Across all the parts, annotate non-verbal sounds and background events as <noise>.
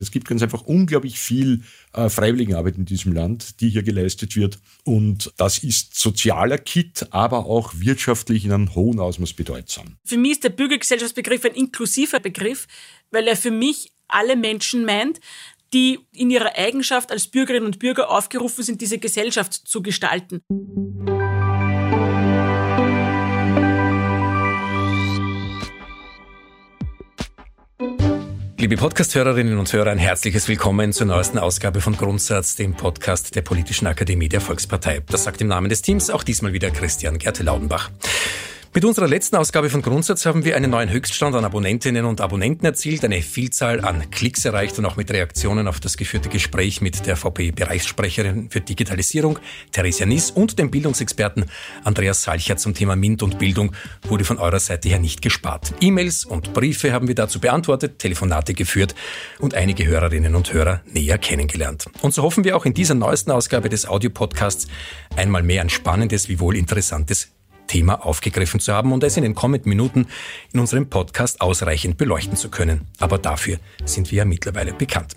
Es gibt ganz einfach unglaublich viel äh, Freiwilligenarbeit in diesem Land, die hier geleistet wird. Und das ist sozialer Kit, aber auch wirtschaftlich in einem hohen Ausmaß bedeutsam. Für mich ist der Bürgergesellschaftsbegriff ein inklusiver Begriff, weil er für mich alle Menschen meint, die in ihrer Eigenschaft als Bürgerinnen und Bürger aufgerufen sind, diese Gesellschaft zu gestalten. Liebe Podcast-Hörerinnen und Hörer, ein herzliches Willkommen zur neuesten Ausgabe von Grundsatz, dem Podcast der Politischen Akademie der Volkspartei. Das sagt im Namen des Teams auch diesmal wieder Christian Gerte Laudenbach. Mit unserer letzten Ausgabe von Grundsatz haben wir einen neuen Höchststand an Abonnentinnen und Abonnenten erzielt, eine Vielzahl an Klicks erreicht und auch mit Reaktionen auf das geführte Gespräch mit der VP-Bereichssprecherin für Digitalisierung, Theresia Nies und dem Bildungsexperten Andreas Salcher zum Thema MINT und Bildung wurde von eurer Seite her nicht gespart. E-Mails und Briefe haben wir dazu beantwortet, Telefonate geführt und einige Hörerinnen und Hörer näher kennengelernt. Und so hoffen wir auch in dieser neuesten Ausgabe des Audiopodcasts einmal mehr ein spannendes wie wohl interessantes Thema aufgegriffen zu haben und es in den kommenden Minuten in unserem Podcast ausreichend beleuchten zu können. Aber dafür sind wir ja mittlerweile bekannt.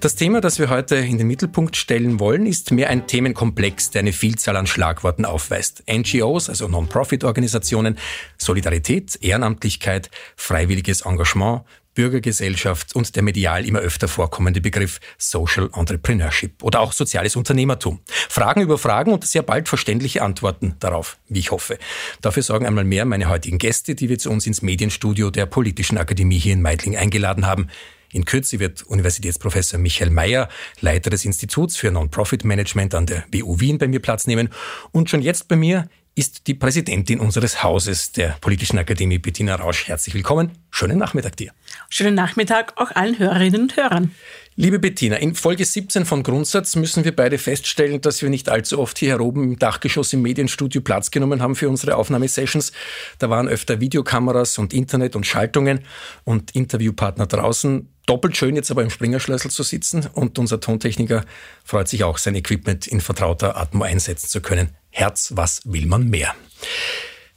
Das Thema, das wir heute in den Mittelpunkt stellen wollen, ist mehr ein Themenkomplex, der eine Vielzahl an Schlagworten aufweist. NGOs, also Non-Profit-Organisationen, Solidarität, Ehrenamtlichkeit, freiwilliges Engagement, Bürgergesellschaft und der medial immer öfter vorkommende Begriff Social Entrepreneurship oder auch soziales Unternehmertum. Fragen über Fragen und sehr bald verständliche Antworten darauf, wie ich hoffe. Dafür sorgen einmal mehr meine heutigen Gäste, die wir zu uns ins Medienstudio der Politischen Akademie hier in Meidling eingeladen haben. In Kürze wird Universitätsprofessor Michael Mayer, Leiter des Instituts für Non-Profit Management an der WU Wien, bei mir Platz nehmen. Und schon jetzt bei mir ist die Präsidentin unseres Hauses, der Politischen Akademie, Bettina Rausch. Herzlich willkommen. Schönen Nachmittag dir. Schönen Nachmittag auch allen Hörerinnen und Hörern. Liebe Bettina, in Folge 17 von Grundsatz müssen wir beide feststellen, dass wir nicht allzu oft hier oben im Dachgeschoss im Medienstudio Platz genommen haben für unsere Aufnahmesessions. Da waren öfter Videokameras und Internet und Schaltungen und Interviewpartner draußen. Doppelt schön jetzt aber im Springerschlüssel zu sitzen und unser Tontechniker freut sich auch, sein Equipment in vertrauter Atmo einsetzen zu können. Herz, was will man mehr?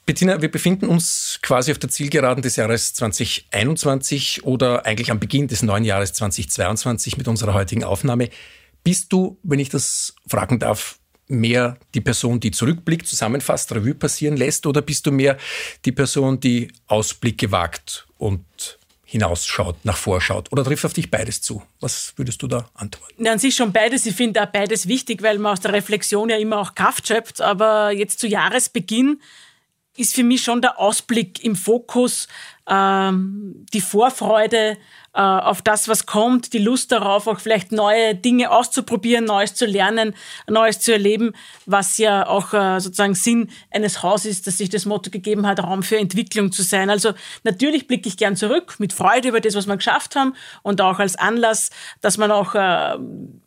Bettina, wir befinden uns quasi auf der Zielgeraden des Jahres 2021 oder eigentlich am Beginn des neuen Jahres 2022 mit unserer heutigen Aufnahme. Bist du, wenn ich das fragen darf, mehr die Person, die zurückblickt, zusammenfasst, Revue passieren lässt, oder bist du mehr die Person, die Ausblicke wagt und hinausschaut, nach vorschaut? Oder trifft auf dich beides zu? Was würdest du da antworten? Ja, an sich schon beides. Ich finde auch beides wichtig, weil man aus der Reflexion ja immer auch Kraft schöpft. Aber jetzt zu Jahresbeginn ist für mich schon der Ausblick im Fokus, ähm, die Vorfreude äh, auf das, was kommt, die Lust darauf, auch vielleicht neue Dinge auszuprobieren, Neues zu lernen, Neues zu erleben, was ja auch äh, sozusagen Sinn eines Hauses ist, dass sich das Motto gegeben hat, Raum für Entwicklung zu sein. Also natürlich blicke ich gern zurück mit Freude über das, was wir geschafft haben und auch als Anlass, dass man auch äh,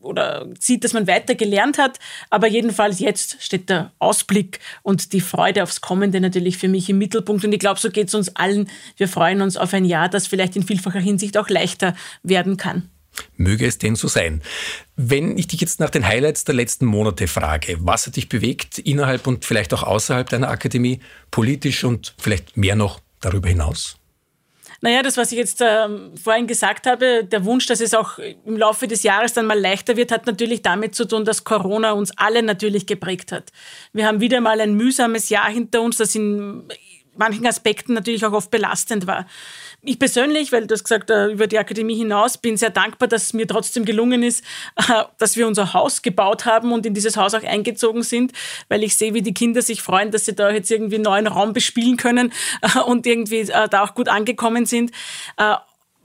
oder sieht, dass man weiter gelernt hat. Aber jedenfalls jetzt steht der Ausblick und die Freude aufs Kommende natürlich für mich im Mittelpunkt. Und ich glaube, so geht es uns allen. Wir freuen uns auf ein Jahr, das vielleicht in vielfacher Hinsicht auch leichter werden kann. Möge es denn so sein. Wenn ich dich jetzt nach den Highlights der letzten Monate frage, was hat dich bewegt innerhalb und vielleicht auch außerhalb deiner Akademie, politisch und vielleicht mehr noch darüber hinaus? Naja, das, was ich jetzt ähm, vorhin gesagt habe, der Wunsch, dass es auch im Laufe des Jahres dann mal leichter wird, hat natürlich damit zu tun, dass Corona uns alle natürlich geprägt hat. Wir haben wieder mal ein mühsames Jahr hinter uns, das in manchen Aspekten natürlich auch oft belastend war. Ich persönlich, weil du hast gesagt, äh, über die Akademie hinaus, bin sehr dankbar, dass es mir trotzdem gelungen ist, äh, dass wir unser Haus gebaut haben und in dieses Haus auch eingezogen sind, weil ich sehe, wie die Kinder sich freuen, dass sie da jetzt irgendwie einen neuen Raum bespielen können äh, und irgendwie da auch gut angekommen sind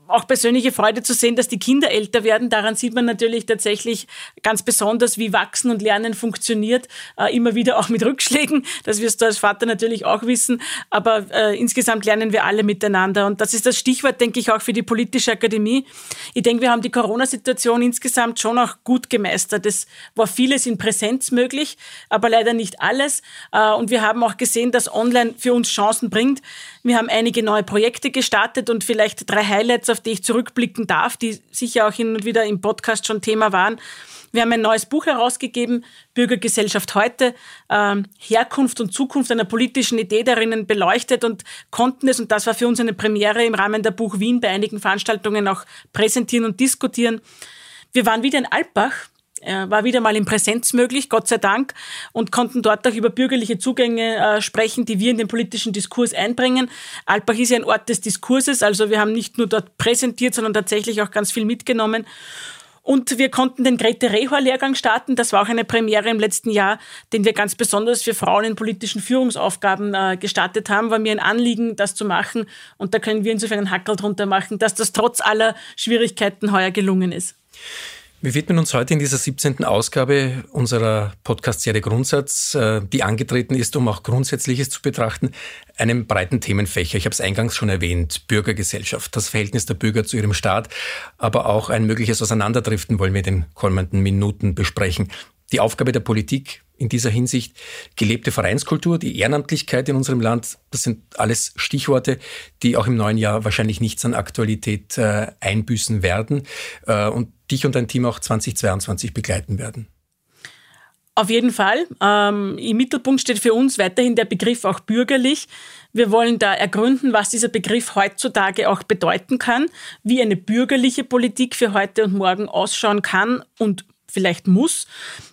auch persönliche Freude zu sehen, dass die Kinder älter werden. Daran sieht man natürlich tatsächlich ganz besonders, wie Wachsen und Lernen funktioniert. Äh, immer wieder auch mit Rückschlägen. Das wirst du als Vater natürlich auch wissen. Aber äh, insgesamt lernen wir alle miteinander. Und das ist das Stichwort, denke ich, auch für die politische Akademie. Ich denke, wir haben die Corona-Situation insgesamt schon auch gut gemeistert. Es war vieles in Präsenz möglich, aber leider nicht alles. Äh, und wir haben auch gesehen, dass online für uns Chancen bringt. Wir haben einige neue Projekte gestartet und vielleicht drei Highlights, auf die ich zurückblicken darf, die sicher auch hin und wieder im Podcast schon Thema waren. Wir haben ein neues Buch herausgegeben, Bürgergesellschaft heute, ähm, Herkunft und Zukunft einer politischen Idee darinnen beleuchtet und konnten es, und das war für uns eine Premiere im Rahmen der Buch Wien bei einigen Veranstaltungen auch präsentieren und diskutieren. Wir waren wieder in Alpbach, er war wieder mal in Präsenz möglich, Gott sei Dank, und konnten dort auch über bürgerliche Zugänge äh, sprechen, die wir in den politischen Diskurs einbringen. Alpbach ist ja ein Ort des Diskurses, also wir haben nicht nur dort präsentiert, sondern tatsächlich auch ganz viel mitgenommen. Und wir konnten den Grete Rehor-Lehrgang starten. Das war auch eine Premiere im letzten Jahr, den wir ganz besonders für Frauen in politischen Führungsaufgaben äh, gestartet haben. War mir ein Anliegen, das zu machen. Und da können wir insofern einen Hackel drunter machen, dass das trotz aller Schwierigkeiten heuer gelungen ist. Wir widmen uns heute in dieser 17. Ausgabe unserer Podcast-Serie Grundsatz, äh, die angetreten ist, um auch Grundsätzliches zu betrachten, einem breiten Themenfächer. Ich habe es eingangs schon erwähnt, Bürgergesellschaft, das Verhältnis der Bürger zu ihrem Staat, aber auch ein mögliches Auseinanderdriften wollen wir in den kommenden Minuten besprechen. Die Aufgabe der Politik in dieser Hinsicht, gelebte Vereinskultur, die Ehrenamtlichkeit in unserem Land, das sind alles Stichworte, die auch im neuen Jahr wahrscheinlich nichts an Aktualität äh, einbüßen werden. Äh, und dich und dein Team auch 2022 begleiten werden. Auf jeden Fall. Ähm, Im Mittelpunkt steht für uns weiterhin der Begriff auch bürgerlich. Wir wollen da ergründen, was dieser Begriff heutzutage auch bedeuten kann, wie eine bürgerliche Politik für heute und morgen ausschauen kann und vielleicht muss.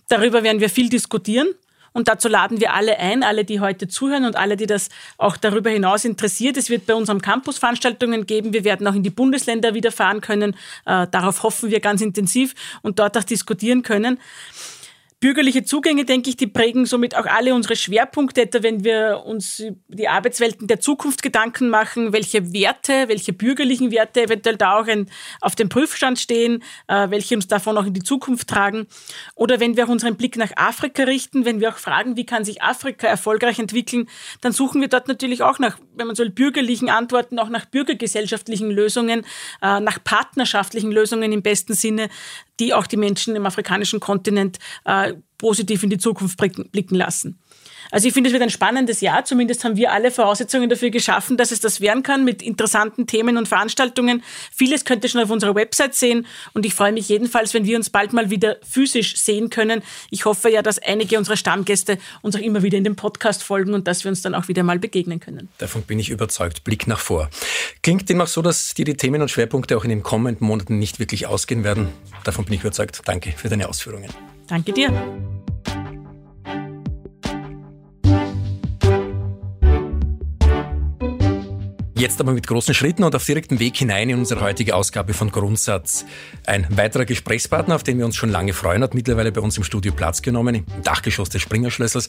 Darüber werden wir viel diskutieren. Und dazu laden wir alle ein, alle, die heute zuhören und alle, die das auch darüber hinaus interessiert. Es wird bei uns am Campus Veranstaltungen geben. Wir werden auch in die Bundesländer wieder fahren können. Äh, darauf hoffen wir ganz intensiv und dort auch diskutieren können. Bürgerliche Zugänge, denke ich, die prägen somit auch alle unsere Schwerpunkte, etwa wenn wir uns die Arbeitswelten der Zukunft Gedanken machen, welche Werte, welche bürgerlichen Werte eventuell da auch ein, auf dem Prüfstand stehen, äh, welche uns davon auch in die Zukunft tragen. Oder wenn wir auch unseren Blick nach Afrika richten, wenn wir auch fragen, wie kann sich Afrika erfolgreich entwickeln, dann suchen wir dort natürlich auch nach, wenn man so bürgerlichen Antworten, auch nach bürgergesellschaftlichen Lösungen, äh, nach partnerschaftlichen Lösungen im besten Sinne, die auch die Menschen im afrikanischen Kontinent äh, positiv in die Zukunft blicken lassen. Also ich finde, es wird ein spannendes Jahr. Zumindest haben wir alle Voraussetzungen dafür geschaffen, dass es das werden kann mit interessanten Themen und Veranstaltungen. Vieles könnt ihr schon auf unserer Website sehen und ich freue mich jedenfalls, wenn wir uns bald mal wieder physisch sehen können. Ich hoffe ja, dass einige unserer Stammgäste uns auch immer wieder in dem Podcast folgen und dass wir uns dann auch wieder mal begegnen können. Davon bin ich überzeugt. Blick nach vor. Klingt demnach so, dass dir die Themen und Schwerpunkte auch in den kommenden Monaten nicht wirklich ausgehen werden. Davon bin ich überzeugt. Danke für deine Ausführungen. Danke dir. Jetzt aber mit großen Schritten und auf direktem Weg hinein in unsere heutige Ausgabe von Grundsatz. Ein weiterer Gesprächspartner, auf den wir uns schon lange freuen, hat mittlerweile bei uns im Studio Platz genommen, im Dachgeschoss des Springerschlössers.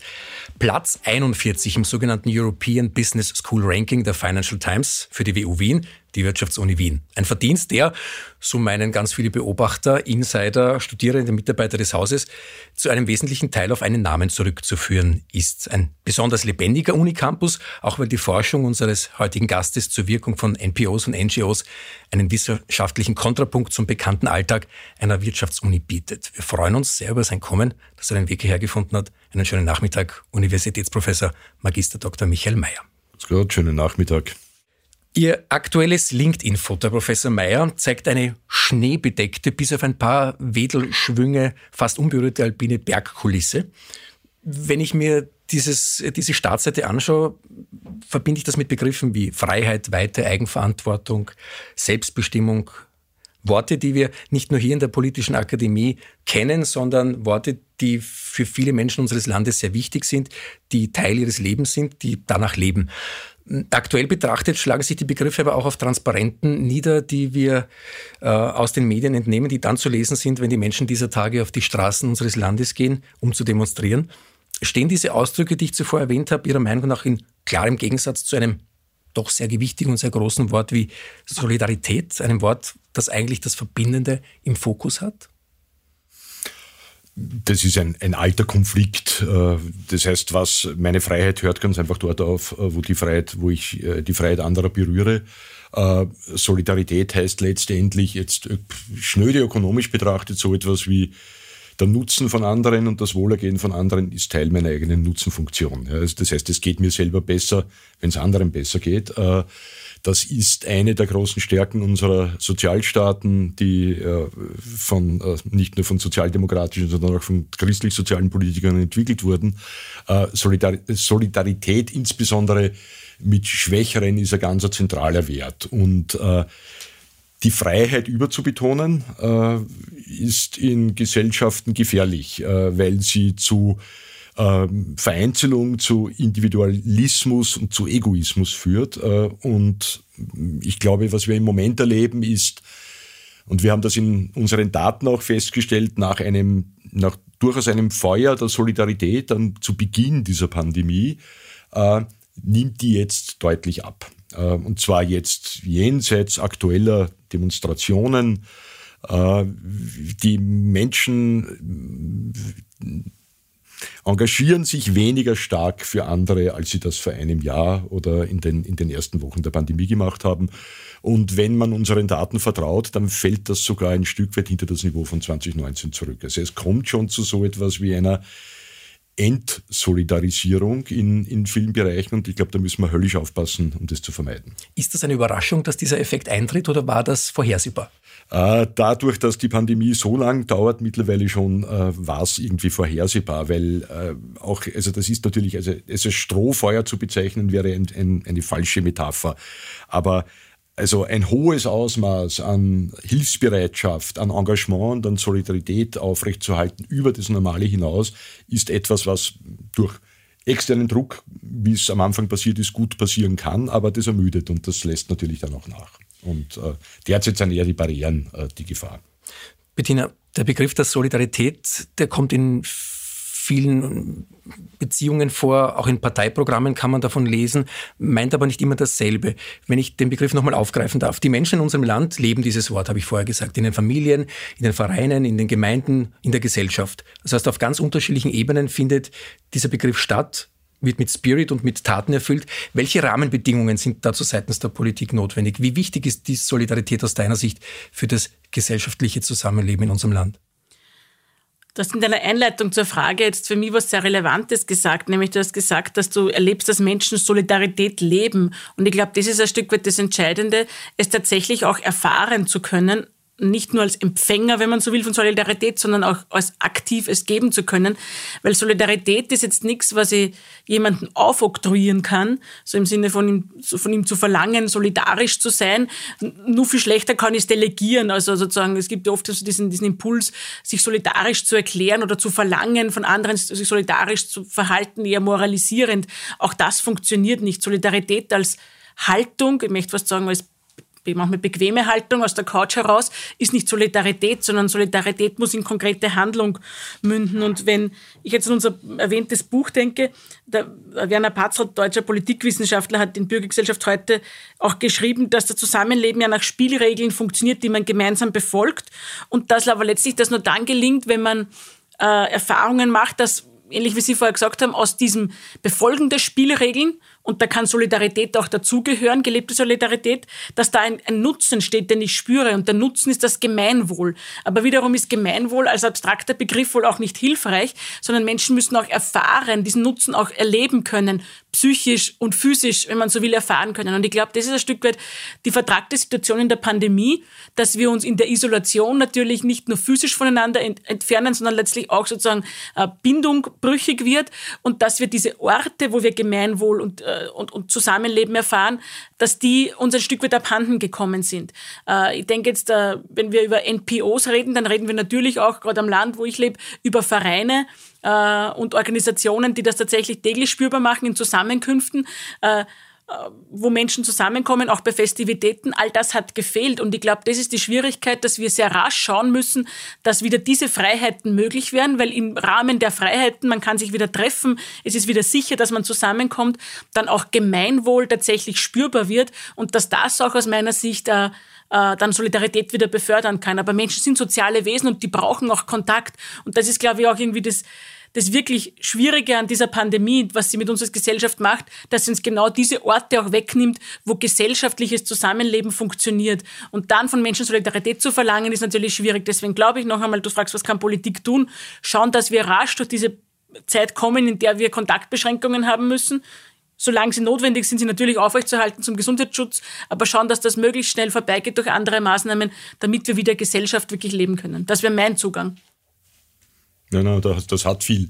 Platz 41 im sogenannten European Business School Ranking der Financial Times für die WU Wien die Wirtschaftsuni Wien. Ein Verdienst, der, so meinen ganz viele Beobachter, Insider, Studierende, Mitarbeiter des Hauses, zu einem wesentlichen Teil auf einen Namen zurückzuführen ist. Ein besonders lebendiger Unicampus, auch weil die Forschung unseres heutigen Gastes zur Wirkung von NPOs und NGOs einen wissenschaftlichen Kontrapunkt zum bekannten Alltag einer Wirtschaftsuni bietet. Wir freuen uns sehr über sein Kommen, dass er den Weg hierher gefunden hat. Einen schönen Nachmittag, Universitätsprofessor Magister Dr. Michael Mayer. Gut, schönen Nachmittag. Ihr aktuelles LinkedIn-Foto, Professor Meyer, zeigt eine schneebedeckte, bis auf ein paar Wedelschwünge, fast unberührte alpine Bergkulisse. Wenn ich mir dieses, diese Startseite anschaue, verbinde ich das mit Begriffen wie Freiheit, Weite, Eigenverantwortung, Selbstbestimmung. Worte, die wir nicht nur hier in der politischen Akademie kennen, sondern Worte, die für viele Menschen unseres Landes sehr wichtig sind, die Teil ihres Lebens sind, die danach leben. Aktuell betrachtet schlagen sich die Begriffe aber auch auf Transparenten nieder, die wir äh, aus den Medien entnehmen, die dann zu lesen sind, wenn die Menschen dieser Tage auf die Straßen unseres Landes gehen, um zu demonstrieren. Stehen diese Ausdrücke, die ich zuvor erwähnt habe, Ihrer Meinung nach in klarem Gegensatz zu einem doch sehr gewichtigen und sehr großen Wort wie Solidarität, einem Wort, das eigentlich das Verbindende im Fokus hat? das ist ein, ein alter Konflikt. Äh, das heißt, was meine Freiheit hört ganz einfach dort auf, äh, wo die Freiheit, wo ich äh, die Freiheit anderer berühre. Solidarität heißt letztendlich jetzt schnöde ökonomisch betrachtet so etwas wie der Nutzen von anderen und das Wohlergehen von anderen ist Teil meiner eigenen Nutzenfunktion. Also das heißt, es geht mir selber besser, wenn es anderen besser geht. Das ist eine der großen Stärken unserer Sozialstaaten, die äh, von, äh, nicht nur von sozialdemokratischen, sondern auch von christlich-sozialen Politikern entwickelt wurden. Äh, Solidar Solidarität insbesondere mit Schwächeren ist ein ganz zentraler Wert. Und äh, die Freiheit überzubetonen äh, ist in Gesellschaften gefährlich, äh, weil sie zu äh, Vereinzelung, zu Individualismus und zu Egoismus führt. Äh, und ich glaube, was wir im Moment erleben, ist, und wir haben das in unseren Daten auch festgestellt, nach einem, nach durchaus einem Feuer der Solidarität dann zu Beginn dieser Pandemie, äh, nimmt die jetzt deutlich ab. Äh, und zwar jetzt jenseits aktueller Demonstrationen. Äh, die Menschen engagieren sich weniger stark für andere, als sie das vor einem Jahr oder in den, in den ersten Wochen der Pandemie gemacht haben. Und wenn man unseren Daten vertraut, dann fällt das sogar ein Stück weit hinter das Niveau von 2019 zurück. Also es kommt schon zu so etwas wie einer Entsolidarisierung in, in vielen Bereichen und ich glaube, da müssen wir höllisch aufpassen, um das zu vermeiden. Ist das eine Überraschung, dass dieser Effekt eintritt oder war das vorhersehbar? Äh, dadurch, dass die Pandemie so lang dauert, mittlerweile schon, äh, war es irgendwie vorhersehbar, weil äh, auch, also das ist natürlich, also es als Strohfeuer zu bezeichnen, wäre ein, ein, eine falsche Metapher. Aber also ein hohes Ausmaß an Hilfsbereitschaft, an Engagement und an Solidarität aufrechtzuerhalten über das Normale hinaus, ist etwas, was durch externen Druck, wie es am Anfang passiert ist, gut passieren kann, aber das ermüdet und das lässt natürlich dann auch nach. Und äh, derzeit sind eher die Barrieren äh, die Gefahr. Bettina, der Begriff der Solidarität, der kommt in vielen Beziehungen vor, auch in Parteiprogrammen kann man davon lesen, meint aber nicht immer dasselbe. Wenn ich den Begriff nochmal aufgreifen darf. Die Menschen in unserem Land leben dieses Wort, habe ich vorher gesagt, in den Familien, in den Vereinen, in den Gemeinden, in der Gesellschaft. Das heißt, auf ganz unterschiedlichen Ebenen findet dieser Begriff statt, wird mit Spirit und mit Taten erfüllt. Welche Rahmenbedingungen sind dazu seitens der Politik notwendig? Wie wichtig ist die Solidarität aus deiner Sicht für das gesellschaftliche Zusammenleben in unserem Land? Du hast in deiner Einleitung zur Frage jetzt für mich was sehr Relevantes gesagt, nämlich du hast gesagt, dass du erlebst, dass Menschen Solidarität leben. Und ich glaube, das ist ein Stück weit das Entscheidende, es tatsächlich auch erfahren zu können, nicht nur als Empfänger, wenn man so will, von Solidarität, sondern auch als aktiv es geben zu können. Weil Solidarität ist jetzt nichts, was ich jemanden aufoktroyieren kann, so im Sinne von ihm, von ihm zu verlangen, solidarisch zu sein. Nur viel schlechter kann ich es delegieren. Also sozusagen, es gibt ja oft so diesen, diesen Impuls, sich solidarisch zu erklären oder zu verlangen, von anderen sich solidarisch zu verhalten, eher moralisierend. Auch das funktioniert nicht. Solidarität als Haltung, ich möchte fast sagen, als manchmal bequeme Haltung aus der Couch heraus, ist nicht Solidarität, sondern Solidarität muss in konkrete Handlung münden. Und wenn ich jetzt an unser erwähntes Buch denke, der Werner Patzel, deutscher Politikwissenschaftler, hat in Bürgergesellschaft heute auch geschrieben, dass das Zusammenleben ja nach Spielregeln funktioniert, die man gemeinsam befolgt und dass aber letztlich das nur dann gelingt, wenn man äh, Erfahrungen macht, dass ähnlich wie Sie vorher gesagt haben, aus diesem Befolgen der Spielregeln und da kann Solidarität auch dazugehören, gelebte Solidarität, dass da ein, ein, Nutzen steht, den ich spüre. Und der Nutzen ist das Gemeinwohl. Aber wiederum ist Gemeinwohl als abstrakter Begriff wohl auch nicht hilfreich, sondern Menschen müssen auch erfahren, diesen Nutzen auch erleben können, psychisch und physisch, wenn man so will, erfahren können. Und ich glaube, das ist ein Stück weit die vertragte Situation in der Pandemie, dass wir uns in der Isolation natürlich nicht nur physisch voneinander entfernen, sondern letztlich auch sozusagen äh, Bindung brüchig wird und dass wir diese Orte, wo wir Gemeinwohl und äh, und, und Zusammenleben erfahren, dass die uns ein Stück weit abhanden gekommen sind. Äh, ich denke jetzt, äh, wenn wir über NPOs reden, dann reden wir natürlich auch, gerade am Land, wo ich lebe, über Vereine äh, und Organisationen, die das tatsächlich täglich spürbar machen in Zusammenkünften. Äh, wo Menschen zusammenkommen, auch bei Festivitäten, all das hat gefehlt. Und ich glaube, das ist die Schwierigkeit, dass wir sehr rasch schauen müssen, dass wieder diese Freiheiten möglich werden, weil im Rahmen der Freiheiten, man kann sich wieder treffen, es ist wieder sicher, dass man zusammenkommt, dann auch Gemeinwohl tatsächlich spürbar wird und dass das auch aus meiner Sicht äh, äh, dann Solidarität wieder befördern kann. Aber Menschen sind soziale Wesen und die brauchen auch Kontakt. Und das ist, glaube ich, auch irgendwie das, das wirklich Schwierige an dieser Pandemie, was sie mit uns als Gesellschaft macht, dass sie uns genau diese Orte auch wegnimmt, wo gesellschaftliches Zusammenleben funktioniert. Und dann von Menschen Solidarität zu verlangen, ist natürlich schwierig. Deswegen glaube ich noch einmal, du fragst, was kann Politik tun? Schauen, dass wir rasch durch diese Zeit kommen, in der wir Kontaktbeschränkungen haben müssen solange sie notwendig sind, sie natürlich aufrechtzuerhalten zum Gesundheitsschutz, aber schauen, dass das möglichst schnell vorbeigeht durch andere Maßnahmen, damit wir wieder Gesellschaft wirklich leben können. Das wäre mein Zugang. Nein, nein, das, das hat viel.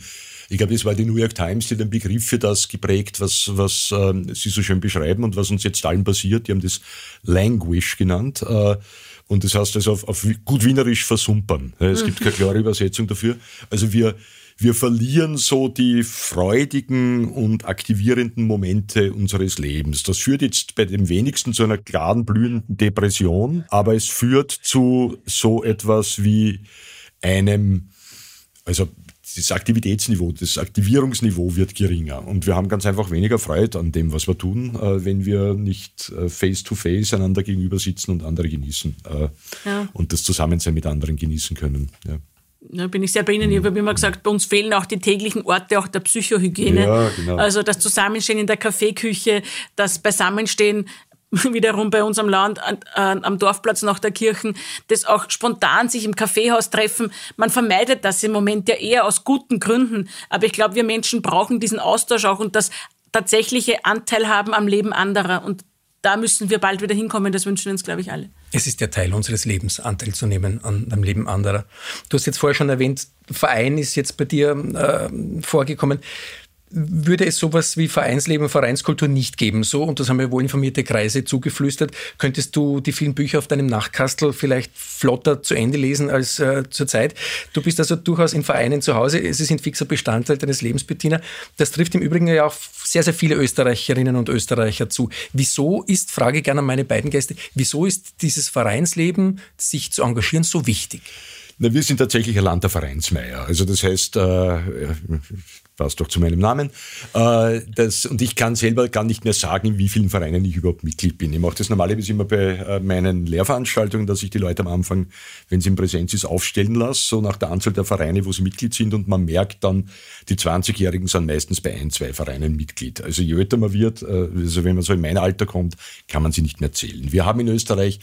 Ich glaube, es war die New York Times, die den Begriff für das geprägt, was, was äh, Sie so schön beschreiben und was uns jetzt allen passiert. Die haben das Languish genannt. Äh, und das heißt also auf, auf gut Wienerisch versumpern. Es gibt keine klare Übersetzung dafür. Also wir, wir verlieren so die freudigen und aktivierenden Momente unseres Lebens. Das führt jetzt bei den wenigsten zu einer klaren, blühenden Depression, aber es führt zu so etwas wie einem, also das Aktivitätsniveau, das Aktivierungsniveau wird geringer und wir haben ganz einfach weniger Freude an dem, was wir tun, äh, wenn wir nicht äh, face-to-face -face einander gegenüber sitzen und andere genießen äh, ja. und das Zusammensein mit anderen genießen können. Ja. Da bin ich sehr bei Ihnen. Ich habe immer gesagt, bei uns fehlen auch die täglichen Orte auch der Psychohygiene. Ja, genau. Also das Zusammenstehen in der Kaffeeküche, das Beisammenstehen <laughs> wiederum bei uns am Land, an, am Dorfplatz nach der Kirchen, das auch spontan sich im Kaffeehaus treffen. Man vermeidet das im Moment ja eher aus guten Gründen. Aber ich glaube, wir Menschen brauchen diesen Austausch auch und das tatsächliche Anteil haben am Leben anderer. Und da müssen wir bald wieder hinkommen. Das wünschen uns, glaube ich, alle. Es ist der Teil unseres Lebens, Anteil zu nehmen an dem Leben anderer. Du hast jetzt vorher schon erwähnt, Verein ist jetzt bei dir äh, vorgekommen würde es sowas wie Vereinsleben, Vereinskultur nicht geben. So, und das haben mir wohl informierte Kreise zugeflüstert. Könntest du die vielen Bücher auf deinem Nachtkastel vielleicht flotter zu Ende lesen als äh, zurzeit? Du bist also durchaus in Vereinen zu Hause. Ist ein fixer Bestandteil deines Lebens, Bettina. Das trifft im Übrigen ja auch sehr, sehr viele Österreicherinnen und Österreicher zu. Wieso ist, frage gerne an meine beiden Gäste, wieso ist dieses Vereinsleben, sich zu engagieren, so wichtig? Na, wir sind tatsächlich ein Land der Vereinsmeier. Also das heißt, äh, passt doch zu meinem Namen. Äh, das, und ich kann selber gar nicht mehr sagen, in wie vielen Vereinen ich überhaupt Mitglied bin. Ich mache das normalerweise immer bei äh, meinen Lehrveranstaltungen, dass ich die Leute am Anfang, wenn sie in Präsenz ist, aufstellen lasse, so nach der Anzahl der Vereine, wo sie Mitglied sind. Und man merkt dann, die 20-Jährigen sind meistens bei ein, zwei Vereinen Mitglied. Also je älter man wird, äh, also wenn man so in mein Alter kommt, kann man sie nicht mehr zählen. Wir haben in Österreich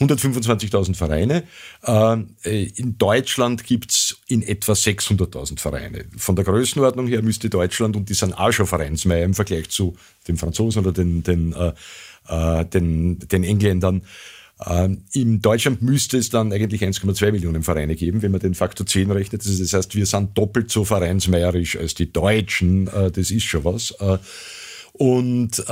125.000 Vereine. Äh, in Deutschland gibt's in etwa 600.000 Vereine. Von der Größenordnung her müsste Deutschland, und die sind auch schon Vereinsmeier im Vergleich zu den Franzosen oder den, den, äh, äh den, den Engländern, ähm, in Deutschland müsste es dann eigentlich 1,2 Millionen Vereine geben, wenn man den Faktor 10 rechnet. Das heißt, wir sind doppelt so vereinsmeierisch als die Deutschen. Äh, das ist schon was. Äh, und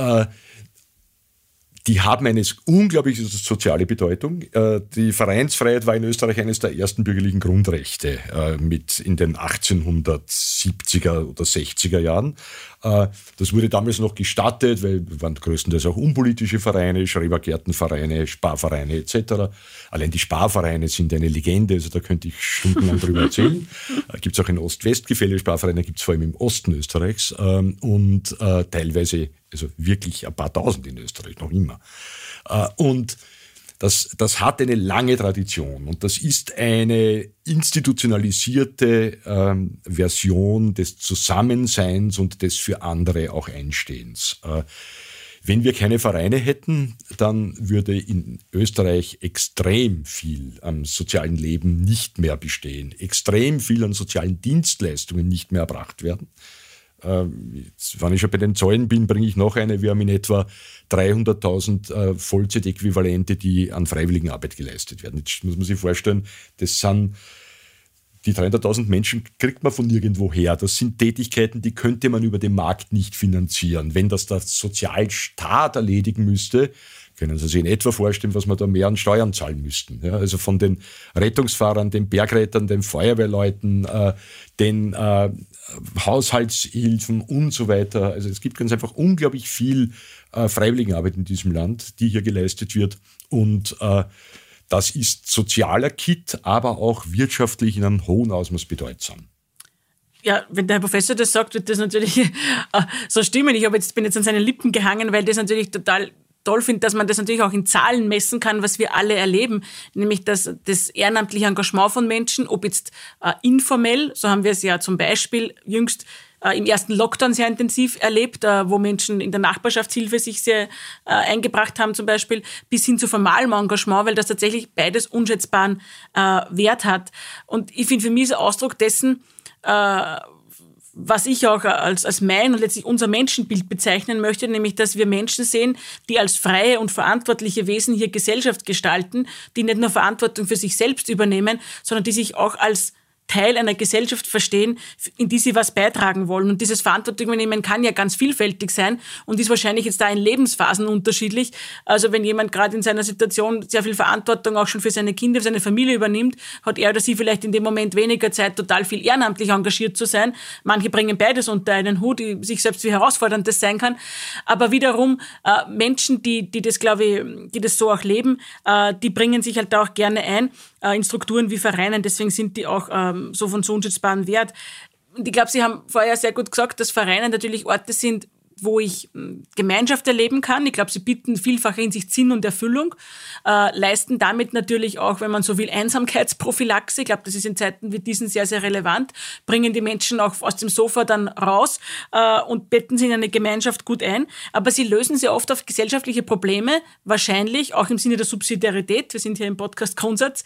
die haben eine unglaubliche soziale Bedeutung. Äh, die Vereinsfreiheit war in Österreich eines der ersten bürgerlichen Grundrechte äh, mit in den 1870er oder 60er Jahren. Äh, das wurde damals noch gestattet, weil waren größtenteils auch unpolitische Vereine, Schrebergärtenvereine, Sparvereine etc. Allein die Sparvereine sind eine Legende, also da könnte ich stundenlang drüber erzählen. <laughs> Gibt es auch in Ost-West-Gefälle, Sparvereine gibt es vor allem im Osten Österreichs ähm, und teilweise also wirklich ein paar tausend in Österreich, noch immer. Äh, und das, das hat eine lange Tradition und das ist eine institutionalisierte ähm, Version des Zusammenseins und des für andere auch Einstehens. Äh, wenn wir keine Vereine hätten, dann würde in Österreich extrem viel am sozialen Leben nicht mehr bestehen, extrem viel an sozialen Dienstleistungen nicht mehr erbracht werden. Ähm, wenn ich schon bei den Zahlen bin, bringe ich noch eine. Wir haben in etwa 300.000 äh, Vollzeitäquivalente, die an Freiwilligenarbeit geleistet werden. Jetzt muss man sich vorstellen, das sind die 300.000 Menschen kriegt man von nirgendwo her. Das sind Tätigkeiten, die könnte man über den Markt nicht finanzieren. Wenn das der Sozialstaat erledigen müsste, können Sie sich in etwa vorstellen, was wir da mehr an Steuern zahlen müssten. Ja, also von den Rettungsfahrern, den Bergrettern, den Feuerwehrleuten, äh, den äh, Haushaltshilfen und so weiter. Also es gibt ganz einfach unglaublich viel äh, Freiwilligenarbeit in diesem Land, die hier geleistet wird. Und äh, das ist sozialer Kit, aber auch wirtschaftlich in einem hohen Ausmaß bedeutsam. Ja, wenn der Herr Professor das sagt, wird das natürlich äh, so stimmen. Ich jetzt, bin jetzt an seinen Lippen gehangen, weil das natürlich total toll finde, dass man das natürlich auch in Zahlen messen kann, was wir alle erleben, nämlich das, das ehrenamtliche Engagement von Menschen, ob jetzt äh, informell, so haben wir es ja zum Beispiel jüngst äh, im ersten Lockdown sehr intensiv erlebt, äh, wo Menschen in der Nachbarschaftshilfe sich sehr äh, eingebracht haben zum Beispiel, bis hin zu formalem Engagement, weil das tatsächlich beides unschätzbaren äh, Wert hat. Und ich finde, für mich ist Ausdruck dessen, äh, was ich auch als, als mein und letztlich unser Menschenbild bezeichnen möchte, nämlich dass wir Menschen sehen, die als freie und verantwortliche Wesen hier Gesellschaft gestalten, die nicht nur Verantwortung für sich selbst übernehmen, sondern die sich auch als Teil einer Gesellschaft verstehen, in die sie was beitragen wollen. Und dieses Verantwortung übernehmen kann ja ganz vielfältig sein und ist wahrscheinlich jetzt da in Lebensphasen unterschiedlich. Also wenn jemand gerade in seiner Situation sehr viel Verantwortung auch schon für seine Kinder, für seine Familie übernimmt, hat er oder sie vielleicht in dem Moment weniger Zeit, total viel ehrenamtlich engagiert zu sein. Manche bringen beides unter einen Hut, sich selbst wie herausfordernd das sein kann. Aber wiederum äh, Menschen, die, die das, glaube ich, die das so auch leben, äh, die bringen sich halt auch gerne ein äh, in Strukturen wie Vereinen. Deswegen sind die auch ähm, so von so unschätzbarem Wert. Und ich glaube, Sie haben vorher sehr gut gesagt, dass Vereine natürlich Orte sind, wo ich hm, Gemeinschaft erleben kann. Ich glaube, sie bieten vielfach in sich Sinn und Erfüllung, äh, leisten damit natürlich auch, wenn man so will, Einsamkeitsprophylaxe. Ich glaube, das ist in Zeiten wie diesen sehr, sehr relevant, bringen die Menschen auch aus dem Sofa dann raus äh, und betten sie in eine Gemeinschaft gut ein. Aber sie lösen sehr oft auf gesellschaftliche Probleme, wahrscheinlich auch im Sinne der Subsidiarität, wir sind hier im Podcast Grundsatz,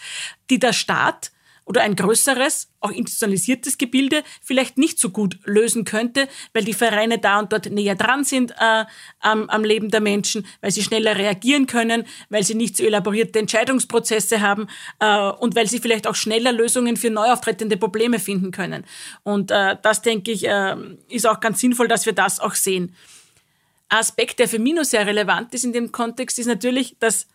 die der Staat oder ein größeres, auch institutionalisiertes Gebilde vielleicht nicht so gut lösen könnte, weil die Vereine da und dort näher dran sind äh, am, am Leben der Menschen, weil sie schneller reagieren können, weil sie nicht so elaborierte Entscheidungsprozesse haben äh, und weil sie vielleicht auch schneller Lösungen für neu auftretende Probleme finden können. Und äh, das, denke ich, äh, ist auch ganz sinnvoll, dass wir das auch sehen. Aspekt, der für mich sehr relevant ist in dem Kontext, ist natürlich, dass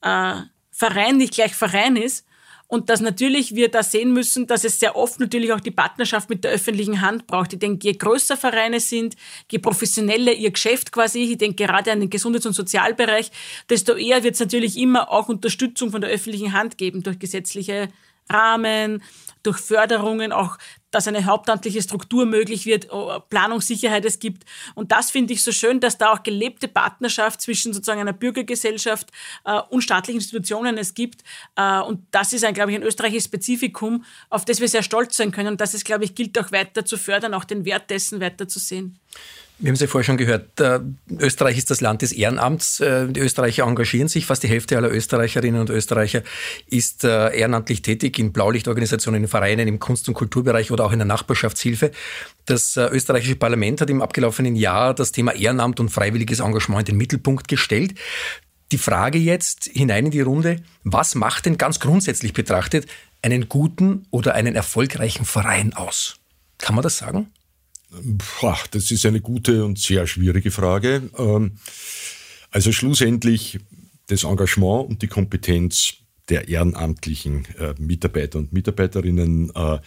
äh, Verein nicht gleich Verein ist und dass natürlich wir da sehen müssen, dass es sehr oft natürlich auch die Partnerschaft mit der öffentlichen Hand braucht. Ich denke, je größer Vereine sind, je professioneller ihr Geschäft quasi, ich denke gerade an den Gesundheits- und Sozialbereich, desto eher wird es natürlich immer auch Unterstützung von der öffentlichen Hand geben durch gesetzliche Rahmen, durch Förderungen, auch dass eine hauptamtliche Struktur möglich wird, Planungssicherheit es gibt. Und das finde ich so schön, dass da auch gelebte Partnerschaft zwischen sozusagen einer Bürgergesellschaft äh, und staatlichen Institutionen es gibt. Äh, und das ist ein, glaube ich, ein österreichisches Spezifikum, auf das wir sehr stolz sein können. Und das ist, glaube ich, gilt auch weiter zu fördern, auch den Wert dessen weiter zu sehen. Wir haben es ja vorher schon gehört, äh, Österreich ist das Land des Ehrenamts. Äh, die Österreicher engagieren sich, fast die Hälfte aller Österreicherinnen und Österreicher ist äh, ehrenamtlich tätig in Blaulichtorganisationen, in Vereinen, im Kunst- und Kulturbereich oder auch in der Nachbarschaftshilfe. Das äh, österreichische Parlament hat im abgelaufenen Jahr das Thema Ehrenamt und freiwilliges Engagement in den Mittelpunkt gestellt. Die Frage jetzt hinein in die Runde, was macht denn ganz grundsätzlich betrachtet einen guten oder einen erfolgreichen Verein aus? Kann man das sagen? Boah, das ist eine gute und sehr schwierige Frage. Ähm, also schlussendlich das Engagement und die Kompetenz der ehrenamtlichen äh, Mitarbeiter und Mitarbeiterinnen, äh,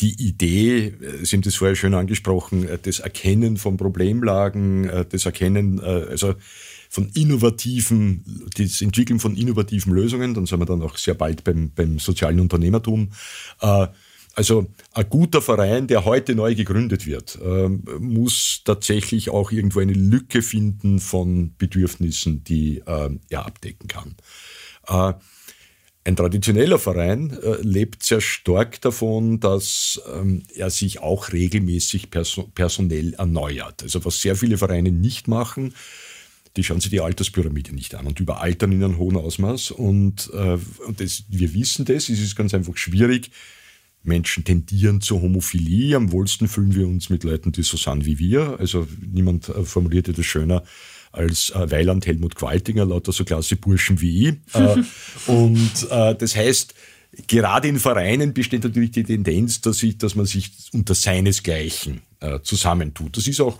die Idee, äh, Sie haben das vorher schön angesprochen, das Erkennen von Problemlagen, das Erkennen, also von innovativen, das Entwickeln von innovativen Lösungen, dann sind wir dann auch sehr bald beim, beim sozialen Unternehmertum, also ein guter Verein, der heute neu gegründet wird, ähm, muss tatsächlich auch irgendwo eine Lücke finden von Bedürfnissen, die ähm, er abdecken kann. Äh, ein traditioneller Verein äh, lebt sehr stark davon, dass ähm, er sich auch regelmäßig personell erneuert. Also was sehr viele Vereine nicht machen, die schauen sich die Alterspyramide nicht an und überaltern in einem hohen Ausmaß. Und, äh, und das, wir wissen das, es ist ganz einfach schwierig, Menschen tendieren zur Homophilie. Am wohlsten fühlen wir uns mit Leuten, die so sind wie wir. Also niemand äh, formulierte das schöner als äh, Weiland Helmut Qualtinger, lauter so klasse Burschen wie ich. <laughs> Äh, und das heißt, gerade in Vereinen besteht natürlich die Tendenz, dass, ich, dass man sich unter seinesgleichen zusammentut. Das ist auch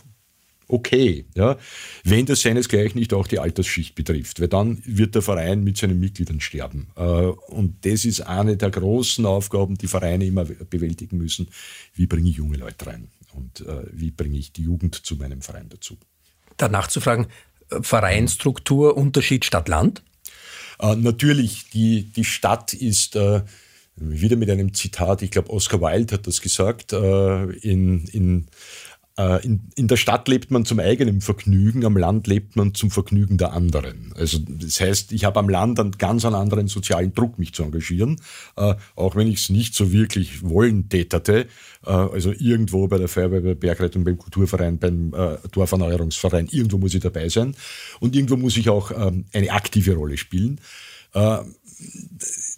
okay, ja, wenn das seinesgleichen nicht auch die Altersschicht betrifft, weil dann wird der Verein mit seinen Mitgliedern sterben. Äh, und das ist eine der großen Aufgaben, die Vereine immer bewältigen müssen. Wie bringe ich junge Leute rein und äh, wie bringe ich die Jugend zu meinem Verein dazu? Danach zu fragen, äh, Vereinsstruktur, Unterschied Stadt-Land? Natürlich, die, die Stadt ist wieder mit einem Zitat, ich glaube, Oscar Wilde hat das gesagt, in, in in, in der Stadt lebt man zum eigenen Vergnügen, am Land lebt man zum Vergnügen der anderen. Also das heißt, ich habe am Land einen ganz anderen sozialen Druck, mich zu engagieren, äh, auch wenn ich es nicht so wirklich wollen täterte. Äh, also irgendwo bei der Feuerwehr, bei der Bergrettung, beim Kulturverein, beim Dorferneuerungsverein, irgendwo muss ich dabei sein und irgendwo muss ich auch ähm, eine aktive Rolle spielen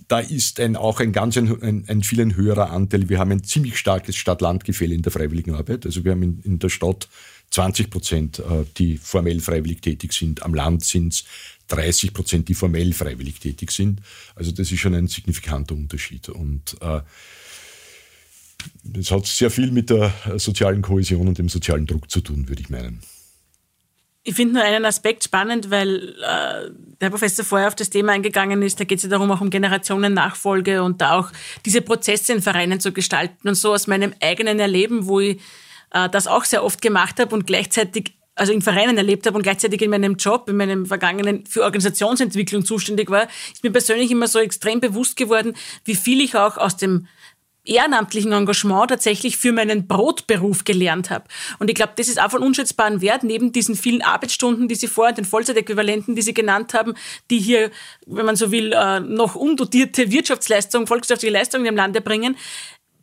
da ist ein, auch ein ganz ein, ein, viel ein höherer Anteil. Wir haben ein ziemlich starkes Stadt-Land-Gefälle in der freiwilligen Arbeit. Also wir haben in, in der Stadt 20 Prozent, äh, die formell freiwillig tätig sind. Am Land sind es 30 Prozent, die formell freiwillig tätig sind. Also das ist schon ein signifikanter Unterschied. Und äh, das hat sehr viel mit der sozialen Kohäsion und dem sozialen Druck zu tun, würde ich meinen. Ich finde nur einen Aspekt spannend, weil äh, der Professor vorher auf das Thema eingegangen ist. Da geht es ja darum, auch um Generationennachfolge und da auch diese Prozesse in Vereinen zu gestalten. Und so aus meinem eigenen Erleben, wo ich äh, das auch sehr oft gemacht habe und gleichzeitig also in Vereinen erlebt habe und gleichzeitig in meinem Job, in meinem vergangenen für Organisationsentwicklung zuständig war, ist mir persönlich immer so extrem bewusst geworden, wie viel ich auch aus dem ehrenamtlichen Engagement tatsächlich für meinen Brotberuf gelernt habe. Und ich glaube, das ist auch von unschätzbaren Wert, neben diesen vielen Arbeitsstunden, die Sie vorher, den Vollzeitäquivalenten, die Sie genannt haben, die hier, wenn man so will, äh, noch undotierte Wirtschaftsleistungen, volkswirtschaftliche Leistungen im Lande bringen,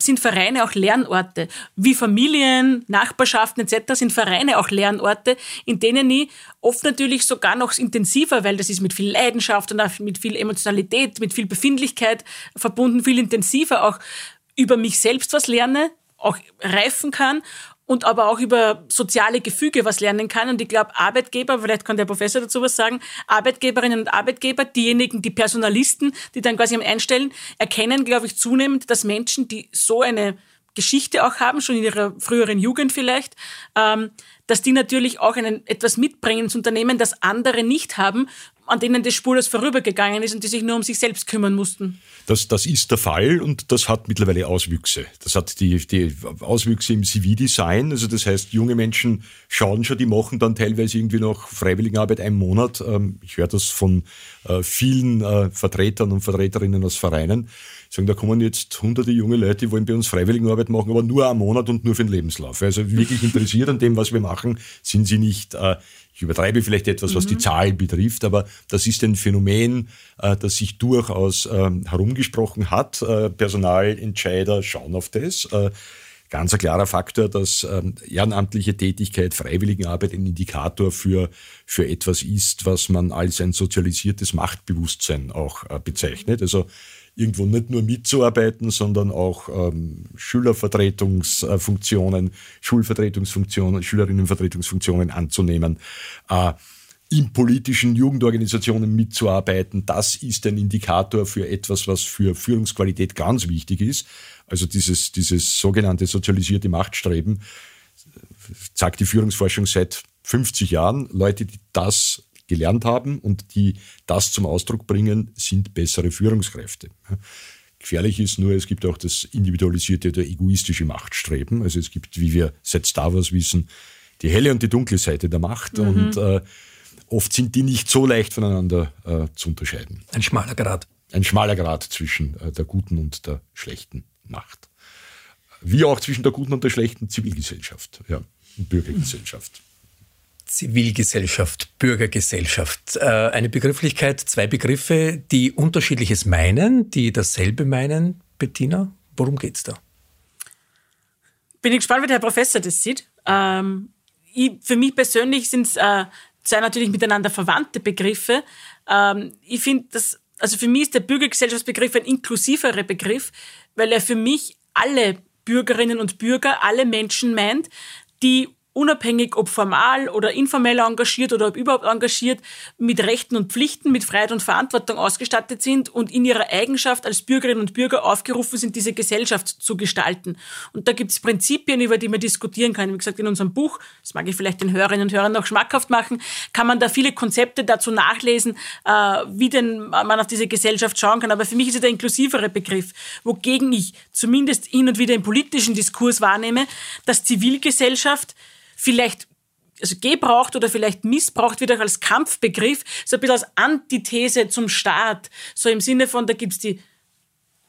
sind Vereine auch Lernorte. Wie Familien, Nachbarschaften etc. sind Vereine auch Lernorte, in denen ich oft natürlich sogar noch intensiver, weil das ist mit viel Leidenschaft und auch mit viel Emotionalität, mit viel Befindlichkeit verbunden, viel intensiver auch über mich selbst was lerne, auch reifen kann und aber auch über soziale Gefüge was lernen kann. Und ich glaube, Arbeitgeber, vielleicht kann der Professor dazu was sagen, Arbeitgeberinnen und Arbeitgeber, diejenigen, die Personalisten, die dann quasi am Einstellen, erkennen, glaube ich, zunehmend, dass Menschen, die so eine Geschichte auch haben, schon in ihrer früheren Jugend vielleicht, ähm, dass die natürlich auch einen, etwas mitbringen ins Unternehmen, das andere nicht haben an denen das spurlos vorübergegangen ist und die sich nur um sich selbst kümmern mussten. Das, das ist der Fall und das hat mittlerweile Auswüchse. Das hat die, die Auswüchse im CV-Design. Also das heißt, junge Menschen schauen schon, die machen dann teilweise irgendwie noch Freiwilligenarbeit einen Monat. Ähm, ich höre das von äh, vielen äh, Vertretern und Vertreterinnen aus Vereinen. Sagen, da kommen jetzt hunderte junge Leute, die wollen bei uns Freiwilligenarbeit machen, aber nur einen Monat und nur für den Lebenslauf. Also wirklich <laughs> interessiert an dem, was wir machen, sind sie nicht. Äh, ich übertreibe vielleicht etwas, was mhm. die Zahl betrifft, aber das ist ein Phänomen, äh, das sich durchaus ähm, herumgesprochen hat. Äh, Personalentscheider schauen auf das. Äh, ganz ein klarer Faktor, dass ähm, ehrenamtliche Tätigkeit, Freiwilligenarbeit ein Indikator für, für etwas ist, was man als ein sozialisiertes Machtbewusstsein auch bezeichnet. Also irgendwo nicht nur mitzuarbeiten, sondern auch ähm, Schülervertretungsfunktionen, Schulvertretungsfunktionen, Schülerinnenvertretungsfunktionen anzunehmen. Äh, in politischen Jugendorganisationen mitzuarbeiten, das ist ein Indikator für etwas, was für Führungsqualität ganz wichtig ist. Also dieses, dieses sogenannte sozialisierte Machtstreben, sagt die Führungsforschung seit 50 Jahren. Leute, die das gelernt haben und die das zum Ausdruck bringen, sind bessere Führungskräfte. Gefährlich ist nur, es gibt auch das individualisierte oder egoistische Machtstreben. Also es gibt, wie wir seit Star Wars wissen, die helle und die dunkle Seite der Macht. Mhm. Und äh, oft sind die nicht so leicht voneinander äh, zu unterscheiden. Ein schmaler Grad. Ein schmaler Grad zwischen äh, der guten und der schlechten Macht. Wie auch zwischen der guten und der schlechten Zivilgesellschaft, ja, Bürgergesellschaft. Zivilgesellschaft, Bürgergesellschaft. Äh, eine Begrifflichkeit, zwei Begriffe, die unterschiedliches meinen, die dasselbe meinen. Bettina, worum geht es da? Bin ich gespannt, wie der Herr Professor das sieht. Ähm, ich, für mich persönlich sind es äh, zwei natürlich miteinander verwandte Begriffe. Ähm, ich finde, dass also für mich ist der Bürgergesellschaftsbegriff ein inklusiverer Begriff, weil er für mich alle Bürgerinnen und Bürger, alle Menschen meint, die unabhängig ob formal oder informell engagiert oder ob überhaupt engagiert, mit Rechten und Pflichten, mit Freiheit und Verantwortung ausgestattet sind und in ihrer Eigenschaft als Bürgerinnen und Bürger aufgerufen sind, diese Gesellschaft zu gestalten. Und da gibt es Prinzipien, über die man diskutieren kann. Wie gesagt, in unserem Buch, das mag ich vielleicht den Hörerinnen und Hörern noch schmackhaft machen, kann man da viele Konzepte dazu nachlesen, äh, wie denn man auf diese Gesellschaft schauen kann. Aber für mich ist es der inklusivere Begriff, wogegen ich zumindest hin und wieder im politischen Diskurs wahrnehme, dass Zivilgesellschaft vielleicht also gebraucht oder vielleicht missbraucht wird auch als Kampfbegriff, so ein bisschen als Antithese zum Staat. So im Sinne von, da gibt's die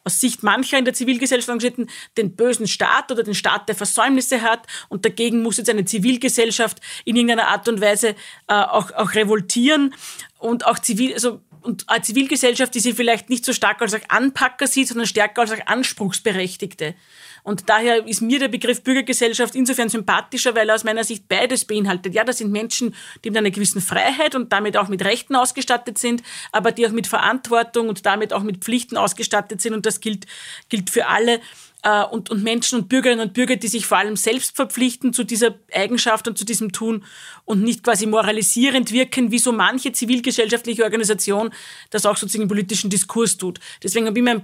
aus Sicht mancher in der Zivilgesellschaft Engagierten den bösen Staat oder den Staat, der Versäumnisse hat und dagegen muss jetzt eine Zivilgesellschaft in irgendeiner Art und Weise äh, auch, auch revoltieren und auch zivil, also und eine Zivilgesellschaft, die sich vielleicht nicht so stark als Anpacker sieht, sondern stärker als Anspruchsberechtigte. Und daher ist mir der Begriff Bürgergesellschaft insofern sympathischer, weil er aus meiner Sicht beides beinhaltet. Ja, das sind Menschen, die mit einer gewissen Freiheit und damit auch mit Rechten ausgestattet sind, aber die auch mit Verantwortung und damit auch mit Pflichten ausgestattet sind. Und das gilt, gilt für alle äh, und, und Menschen und Bürgerinnen und Bürger, die sich vor allem selbst verpflichten zu dieser Eigenschaft und zu diesem Tun und nicht quasi moralisierend wirken, wie so manche zivilgesellschaftliche Organisation das auch sozusagen im politischen Diskurs tut. Deswegen habe ich immer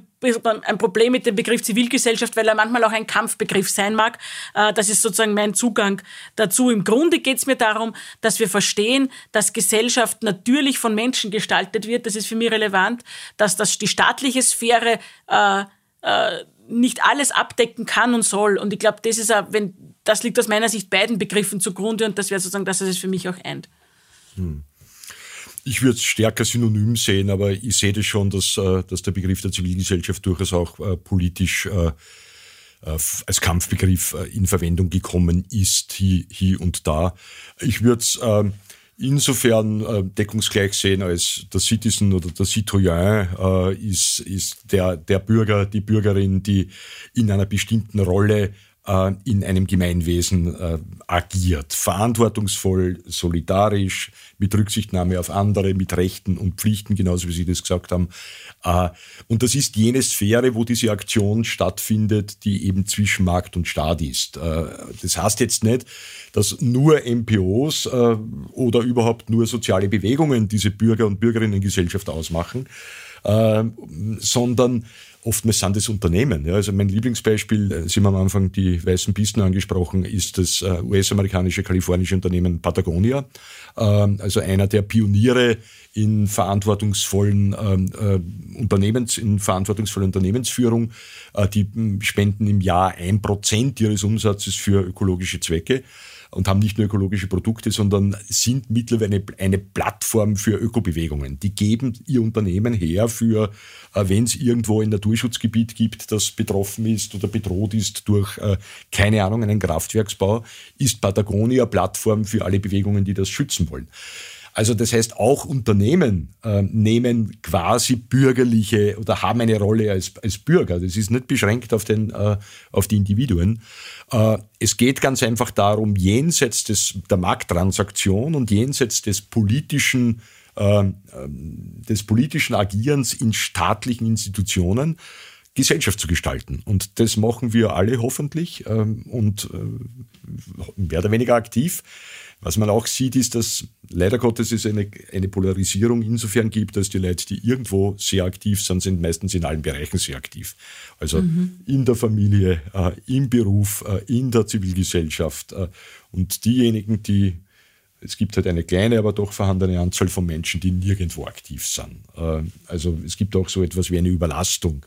ein, ein Problem mit dem Begriff Zivilgesellschaft, weil er manchmal auch ein Kampfbegriff sein mag. Äh, das ist sozusagen mein Zugang dazu. Im Grunde geht es mir darum, dass wir verstehen, dass Gesellschaft natürlich von Menschen gestaltet wird. Das ist für mich relevant, dass das die staatliche Sphäre äh, äh, nicht alles abdecken kann und soll. Und ich glaube, das ist auch, wenn, das liegt aus meiner Sicht beiden Begriffen zugrunde und das wäre sozusagen das, was es für mich auch eint. Hm. Ich würde es stärker synonym sehen, aber ich sehe das schon, dass, äh, dass der Begriff der Zivilgesellschaft durchaus auch äh, politisch äh, als Kampfbegriff in Verwendung gekommen ist, hier, hier und da. Ich würde es ähm, insofern äh, deckungsgleich sehen als der Citizen oder der Citoyen äh, ist, ist der, der Bürger, die Bürgerin, die in einer bestimmten Rolle äh, in einem Gemeinwesen äh, agiert. Verantwortungsvoll, solidarisch, mit Rücksichtnahme auf andere, mit Rechten und Pflichten, genauso wie Sie das gesagt haben. Äh, und das ist jene Sphäre, wo diese Aktion stattfindet, die eben zwischen Markt und Staat ist. Äh, das heißt jetzt nicht, dass nur MPOs äh, oder überhaupt nur soziale Bewegungen diese Bürger- und Bürgerinnengesellschaft ausmachen, sondern oftmals sind es Unternehmen. Ja. Also mein Lieblingsbeispiel, äh, Sie haben am Anfang die weißen Pisten angesprochen, ist das äh, US-amerikanische kalifornische Unternehmen Patagonia. Ähm, also einer der Pioniere in verantwortungsvollen ähm, äh, Unternehmens, in verantwortungsvoller Unternehmensführung. Die spenden im Jahr ein Prozent ihres Umsatzes für ökologische Zwecke und haben nicht nur ökologische Produkte, sondern sind mittlerweile eine Plattform für Ökobewegungen. Die geben ihr Unternehmen her für, äh, wenn es irgendwo ein Naturschutzgebiet gibt, das betroffen ist oder bedroht ist durch, äh, keine Ahnung, einen Kraftwerksbau, ist Patagonia Plattform für alle Bewegungen, die das schützen wollen. Also das heißt, auch Unternehmen äh, nehmen quasi bürgerliche oder haben eine Rolle als, als Bürger. Das ist nicht beschränkt auf, den, äh, auf die Individuen. Äh, es geht ganz einfach darum, jenseits des, der Markttransaktion und jenseits des politischen äh, ähm, des politischen Agierens in staatlichen Institutionen Gesellschaft zu gestalten. Und das machen wir alle hoffentlich ähm, und äh, mehr oder weniger aktiv. Was man auch sieht, ist, dass leider Gottes es eine, eine Polarisierung insofern gibt, dass die Leute, die irgendwo sehr aktiv sind, sind meistens in allen Bereichen sehr aktiv. Also mhm. in der Familie, äh, im Beruf, äh, in der Zivilgesellschaft. Äh, und diejenigen, die es gibt halt eine kleine, aber doch vorhandene Anzahl von Menschen, die nirgendwo aktiv sind. Äh, also es gibt auch so etwas wie eine Überlastung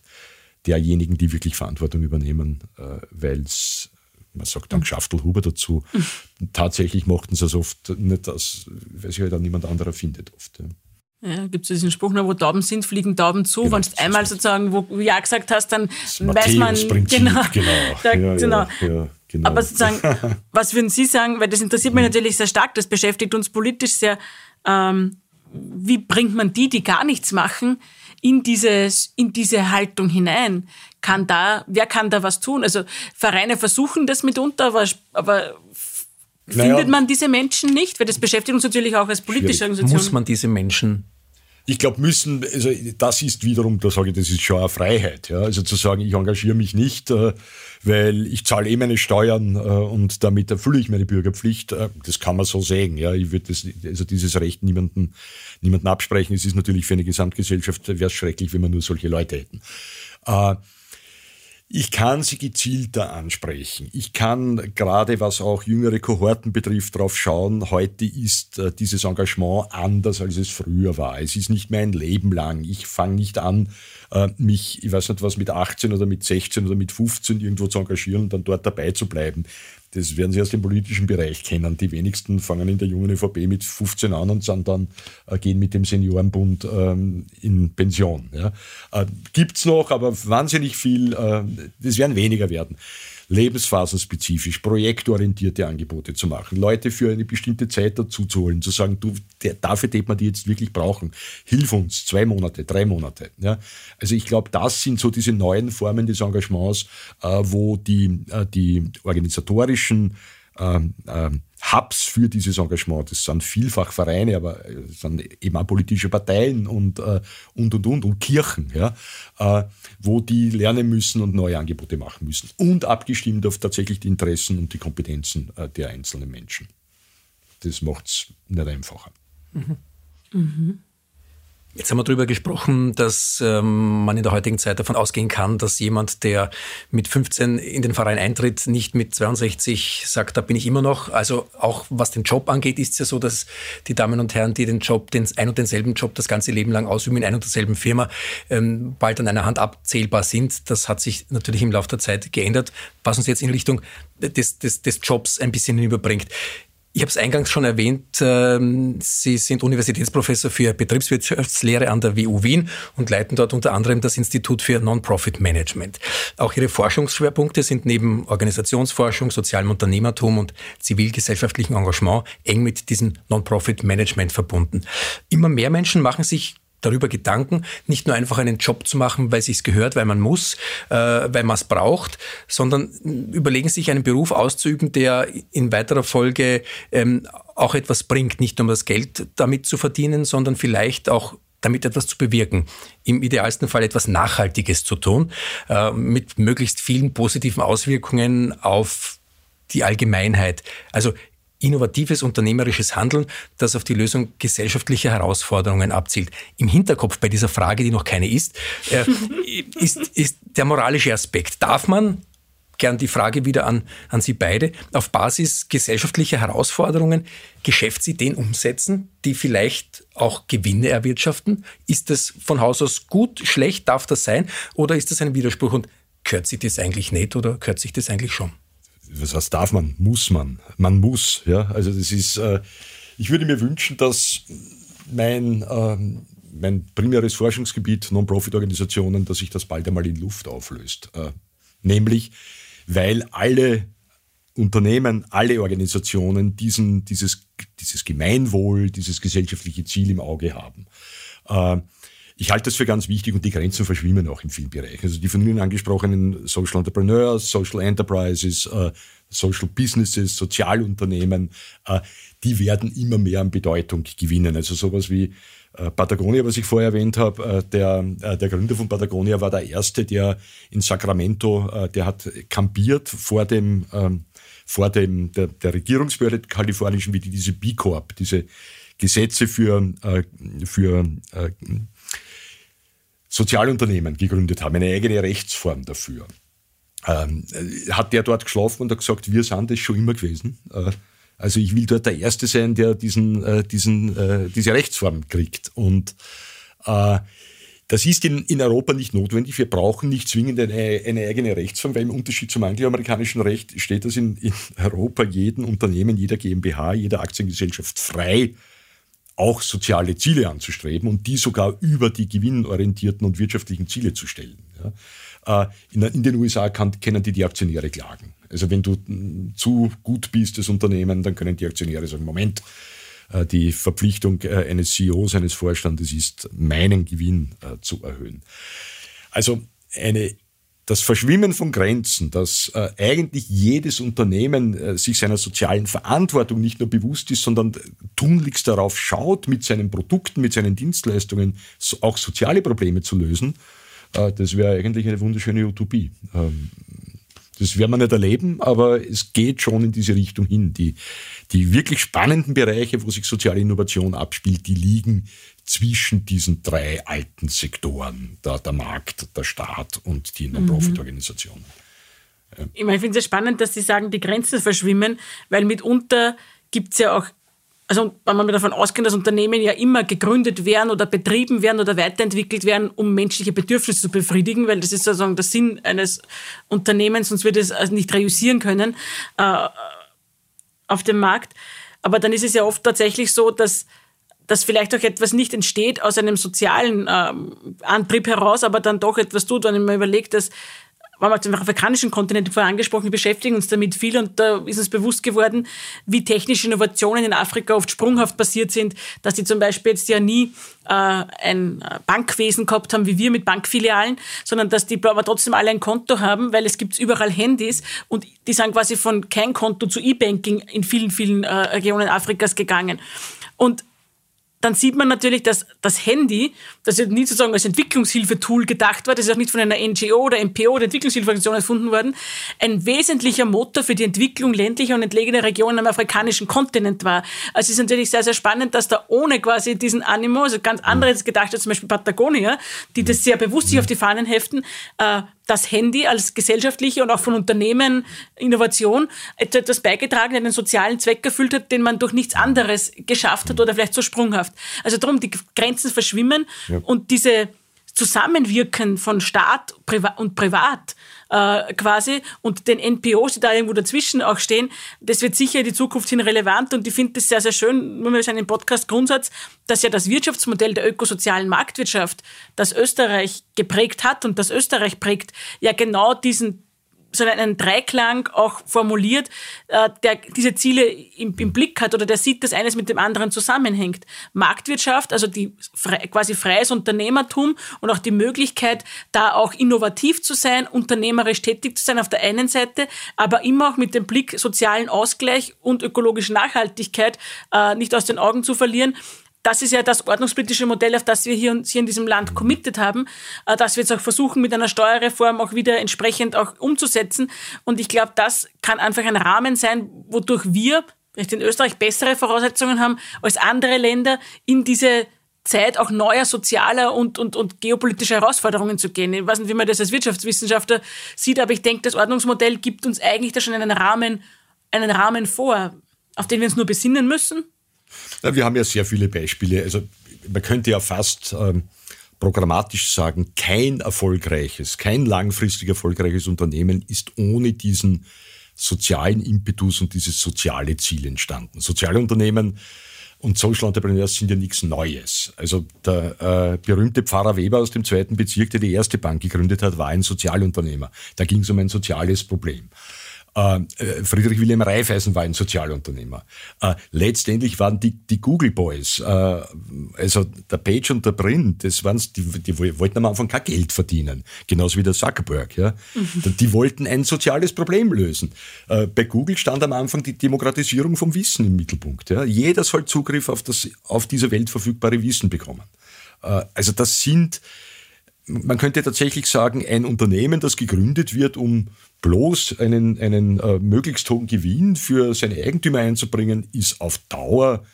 derjenigen, die wirklich Verantwortung übernehmen, äh, weil es man sagt dann. Schaftelhuber dazu. <laughs> Tatsächlich mochten sie es oft nicht, aus, weil sich halt auch niemand anderer findet oft. Ja. Ja, gibt es diesen Spruch, wo Tauben sind, fliegen Tauben zu. Genau, Wenn du einmal sozusagen wo Ja gesagt hast, dann weiß man. Genau. Genau. <laughs> Da, ja, genau. Ja, genau. Aber sozusagen, <laughs> was würden Sie sagen, weil das interessiert mich mhm. natürlich sehr stark, das beschäftigt uns politisch sehr. Ähm, wie bringt man die, die gar nichts machen, in, dieses, in diese Haltung hinein? Kann da, wer kann da was tun? Also Vereine versuchen das mitunter, aber, aber findet naja, man diese Menschen nicht? Weil das beschäftigt uns natürlich auch als politische Organisation. Muss man diese Menschen ich glaube, müssen, also das ist wiederum, da sage ich, das ist schon eine Freiheit. Ja? Also zu sagen, ich engagiere mich nicht, äh, weil ich zahle eh meine Steuern äh, und damit erfülle ich meine Bürgerpflicht, äh, das kann man so sehen. Ja? Ich würde also dieses Recht niemanden, niemanden absprechen. Es ist natürlich für eine Gesamtgesellschaft, wäre es schrecklich, wenn wir nur solche Leute hätten. Ich kann sie gezielter ansprechen. Ich kann gerade was auch jüngere Kohorten betrifft drauf schauen. Heute ist äh, dieses Engagement anders, als es früher war. Es ist nicht mehr ein Leben lang. Ich fange nicht an, äh, mich, ich weiß nicht was, mit 18 oder mit 16 oder mit 15 irgendwo zu engagieren und dann dort dabei zu bleiben. Das werden Sie aus dem politischen Bereich kennen. Die wenigsten fangen in der jungen ÖVP mit 15 an und sind dann, äh, gehen mit dem Seniorenbund ähm, in Pension. Ja. Äh, Gibt noch, aber wahnsinnig viel, äh, das werden weniger werden. Lebensphasenspezifisch, projektorientierte Angebote zu machen, Leute für eine bestimmte Zeit dazu zu holen, zu sagen, du, der, dafür tät man die jetzt wirklich brauchen. Hilf uns, zwei Monate, drei Monate. Ja? Also ich glaube, das sind so diese neuen Formen des Engagements, äh, wo die, äh, die organisatorischen ähm, ähm, Hubs für dieses Engagement. Das sind vielfach Vereine, aber es sind eben auch politische Parteien und, äh, und, und, und, und Kirchen, ja, äh, wo die lernen müssen und neue Angebote machen müssen. Und abgestimmt auf tatsächlich die Interessen und die Kompetenzen äh, der einzelnen Menschen. Das macht es nicht einfacher. Mhm. Mhm. Jetzt haben wir darüber gesprochen, dass ähm, man in der heutigen Zeit davon ausgehen kann, dass jemand, der mit 15 in den Verein eintritt, nicht mit 62 sagt, da bin ich immer noch. Also auch was den Job angeht, ist es ja so, dass die Damen und Herren, die den Job, den ein und denselben Job das ganze Leben lang ausüben in einer und derselben Firma, ähm, bald an einer Hand abzählbar sind. Das hat sich natürlich im Laufe der Zeit geändert, was uns jetzt in Richtung des, des, des Jobs ein bisschen hinüberbringt. Ich habe es eingangs schon erwähnt, ähm, Sie sind Universitätsprofessor für Betriebswirtschaftslehre an der WU Wien und leiten dort unter anderem das Institut für Non-Profit Management. Auch Ihre Forschungsschwerpunkte sind neben Organisationsforschung, sozialem Unternehmertum und zivilgesellschaftlichem Engagement eng mit diesem Non-Profit Management verbunden. Immer mehr Menschen machen sich darüber Gedanken, nicht nur einfach einen Job zu machen, weil es sich gehört, weil man muss, äh, weil man es braucht, sondern überlegen sich einen Beruf auszuüben, der in weiterer Folge ähm, auch etwas bringt, nicht nur um das Geld damit zu verdienen, sondern vielleicht auch damit etwas zu bewirken. Im idealsten Fall etwas Nachhaltiges zu tun, äh, mit möglichst vielen positiven Auswirkungen auf die Allgemeinheit. Also innovatives unternehmerisches Handeln, das auf die Lösung gesellschaftlicher Herausforderungen abzielt. Im Hinterkopf bei dieser Frage, die noch keine ist, äh, <laughs> ist, ist der moralische Aspekt. Darf man gern die Frage wieder an, an Sie beide, auf Basis gesellschaftlicher Herausforderungen Geschäftsideen umsetzen, die vielleicht auch Gewinne erwirtschaften? Ist das von Haus aus gut, schlecht, darf das sein? Oder ist das ein Widerspruch und gehört sich das eigentlich nicht oder gehört sich das eigentlich schon? Was heißt darf man, muss man. Man muss, ja. Also das ist, äh, ich würde mir wünschen, dass mein, äh, mein primäres Forschungsgebiet, Non-Profit-Organisationen, dass sich das bald einmal in Luft auflöst. Äh, nämlich, weil alle Unternehmen, alle Organisationen diesen, dieses, dieses Gemeinwohl, dieses gesellschaftliche Ziel im Auge haben. Äh, ich halte das für ganz wichtig und die Grenzen verschwimmen auch in vielen Bereichen. Also die von Ihnen angesprochenen Social Entrepreneurs, Social Enterprises, äh, Social Businesses, Sozialunternehmen, äh, die werden immer mehr an Bedeutung gewinnen. Also sowas wie äh, Patagonia, was ich vorher erwähnt habe, der, der Gründer von Patagonia war der Erste, der in Sacramento, der hat kampiert vor dem, ähm, vor dem der, der Regierungsbehörde kalifornischen, wie die diese B Corp, diese Gesetze für, für Sozialunternehmen gegründet haben, eine eigene Rechtsform dafür. Ähm, hat der dort geschlafen und hat gesagt, wir sind das schon immer gewesen. Äh, also ich will dort der Erste sein, der diesen, äh, diesen, äh, diese Rechtsform kriegt. Und äh, das ist in, in Europa nicht notwendig. Wir brauchen nicht zwingend eine, eine eigene Rechtsform, weil im Unterschied zum angloamerikanischen Recht steht das in, in Europa jedem Unternehmen, jeder GmbH, jeder Aktiengesellschaft frei, auch soziale Ziele anzustreben und die sogar über die gewinnorientierten und wirtschaftlichen Ziele zu stellen. Ja. Äh, in, den USA kann, können die die Aktionäre klagen. Also wenn du mm, zu gut bist, das Unternehmen, dann können die Aktionäre sagen, Moment, äh, die Verpflichtung äh, eines CEOs, eines Vorstandes ist, meinen Gewinn zu erhöhen. Also eine das Verschwimmen von Grenzen, dass äh, eigentlich jedes Unternehmen äh, sich seiner sozialen Verantwortung nicht nur bewusst ist, sondern tunlichst darauf schaut, mit seinen Produkten, mit seinen Dienstleistungen so, auch soziale Probleme zu lösen, äh, das wäre eigentlich eine wunderschöne Utopie. Ähm, das werden wir nicht erleben, aber es geht schon in diese Richtung hin. Die, die wirklich spannenden Bereiche, wo sich soziale Innovation abspielt, die liegen zwischen diesen drei alten Sektoren, der, der Markt, der Staat und die Non-Profit-Organisationen. Mhm. Ich, meine, ich finde es spannend, dass Sie sagen, die Grenzen verschwimmen, weil mitunter gibt es ja auch, also wenn man davon ausgeht, dass Unternehmen ja immer gegründet werden oder betrieben werden oder weiterentwickelt werden, um menschliche Bedürfnisse zu befriedigen, weil das ist sozusagen der Sinn eines Unternehmens, sonst wird es also nicht reüssieren können äh, auf dem Markt. Aber dann ist es ja oft tatsächlich so, dass dass vielleicht auch etwas nicht entsteht aus einem sozialen ähm, Antrieb heraus, aber dann doch etwas tut, wenn man überlegt, dass wir auf dem afrikanischen Kontinent vorher angesprochen, wir beschäftigen uns damit viel und da ist uns bewusst geworden, wie technische Innovationen in Afrika oft sprunghaft passiert sind, dass die zum Beispiel jetzt ja nie äh, ein Bankwesen gehabt haben, wie wir mit Bankfilialen, sondern dass die aber trotzdem alle ein Konto haben, weil es gibt überall Handys und die sind quasi von kein Konto zu E-Banking in vielen, vielen äh, Regionen Afrikas gegangen. Und dann sieht man natürlich, dass das Handy, das ja nie sozusagen als Entwicklungshilfetool gedacht war, das ist auch nicht von einer NGO oder MPO oder Entwicklungshilfeorganisation erfunden worden, ein wesentlicher Motor für die Entwicklung ländlicher und entlegener Regionen am afrikanischen Kontinent war. Also es ist natürlich sehr, sehr spannend, dass da ohne quasi diesen Animo, also ganz anderes gedacht hat, zum Beispiel Patagonia, die das sehr bewusst sich auf die Fahnen heften, äh, das Handy als gesellschaftliche und auch von Unternehmen Innovation etwas beigetragen, einen sozialen Zweck erfüllt hat, den man durch nichts anderes geschafft hat oder vielleicht so sprunghaft. Also darum, die Grenzen verschwimmen ja. und diese Zusammenwirken von Staat und Privat äh, quasi. Und den NPOs, die da irgendwo dazwischen auch stehen, das wird sicher in die Zukunft hin relevant. Und ich finde das sehr, sehr schön, nur mal seinen Podcast Grundsatz, dass ja das Wirtschaftsmodell der ökosozialen Marktwirtschaft, das Österreich geprägt hat und das Österreich prägt, ja genau diesen so einen Dreiklang auch formuliert, äh, der diese Ziele im, im, Blick hat oder der sieht, dass eines mit dem anderen zusammenhängt. Marktwirtschaft, also die quasi freies Unternehmertum und auch die Möglichkeit, da auch innovativ zu sein, unternehmerisch tätig zu sein auf der einen Seite, aber immer auch mit dem Blick sozialen Ausgleich und ökologische Nachhaltigkeit äh, nicht aus den Augen zu verlieren das ist ja das ordnungspolitische Modell, auf das wir hier, hier in diesem Land committed haben, äh, dass wir jetzt auch versuchen, mit einer Steuerreform auch wieder entsprechend auch umzusetzen. Und ich glaube, das kann einfach ein Rahmen sein, wodurch wir vielleicht in Österreich bessere Voraussetzungen haben als andere Länder in diese Zeit auch neuer sozialer und, und, und geopolitischer Herausforderungen zu gehen. Ich weiß nicht, wie man das als Wirtschaftswissenschaftler sieht, aber ich denke, das Ordnungsmodell gibt uns eigentlich da schon einen Rahmen, einen Rahmen vor, auf den wir uns nur besinnen müssen ja, wir haben ja sehr viele Beispiele. Also man könnte ja fast ähm, programmatisch sagen, kein erfolgreiches, kein langfristig erfolgreiches Unternehmen ist ohne diesen sozialen Impetus und dieses soziale Ziel entstanden. Soziale Unternehmen und Social Entrepreneurs sind ja nichts Neues. Also der äh, berühmte Pfarrer Weber aus dem zweiten Bezirk, der die erste Bank gegründet hat, war ein Sozialunternehmer. Da ging es um ein soziales Problem. Äh, äh, Friedrich Wilhelm Raiffeisen war ein Sozialunternehmer. Äh, letztendlich waren die, die Google Boys, also der Page und der Print, das waren, die, die wollten am Anfang kein Geld verdienen. Genauso wie der Zuckerberg. Ja? Mhm. <laughs> Die wollten ein soziales Problem lösen. Bei Google stand am Anfang die Demokratisierung vom Wissen im Mittelpunkt. Ja? Jeder soll Zugriff auf das auf dieser Welt verfügbare Wissen bekommen. Also das sind man könnte tatsächlich sagen, ein Unternehmen, das gegründet wird, um bloß einen, einen äh, möglichst hohen Gewinn für seine Eigentümer einzubringen, ist auf Dauer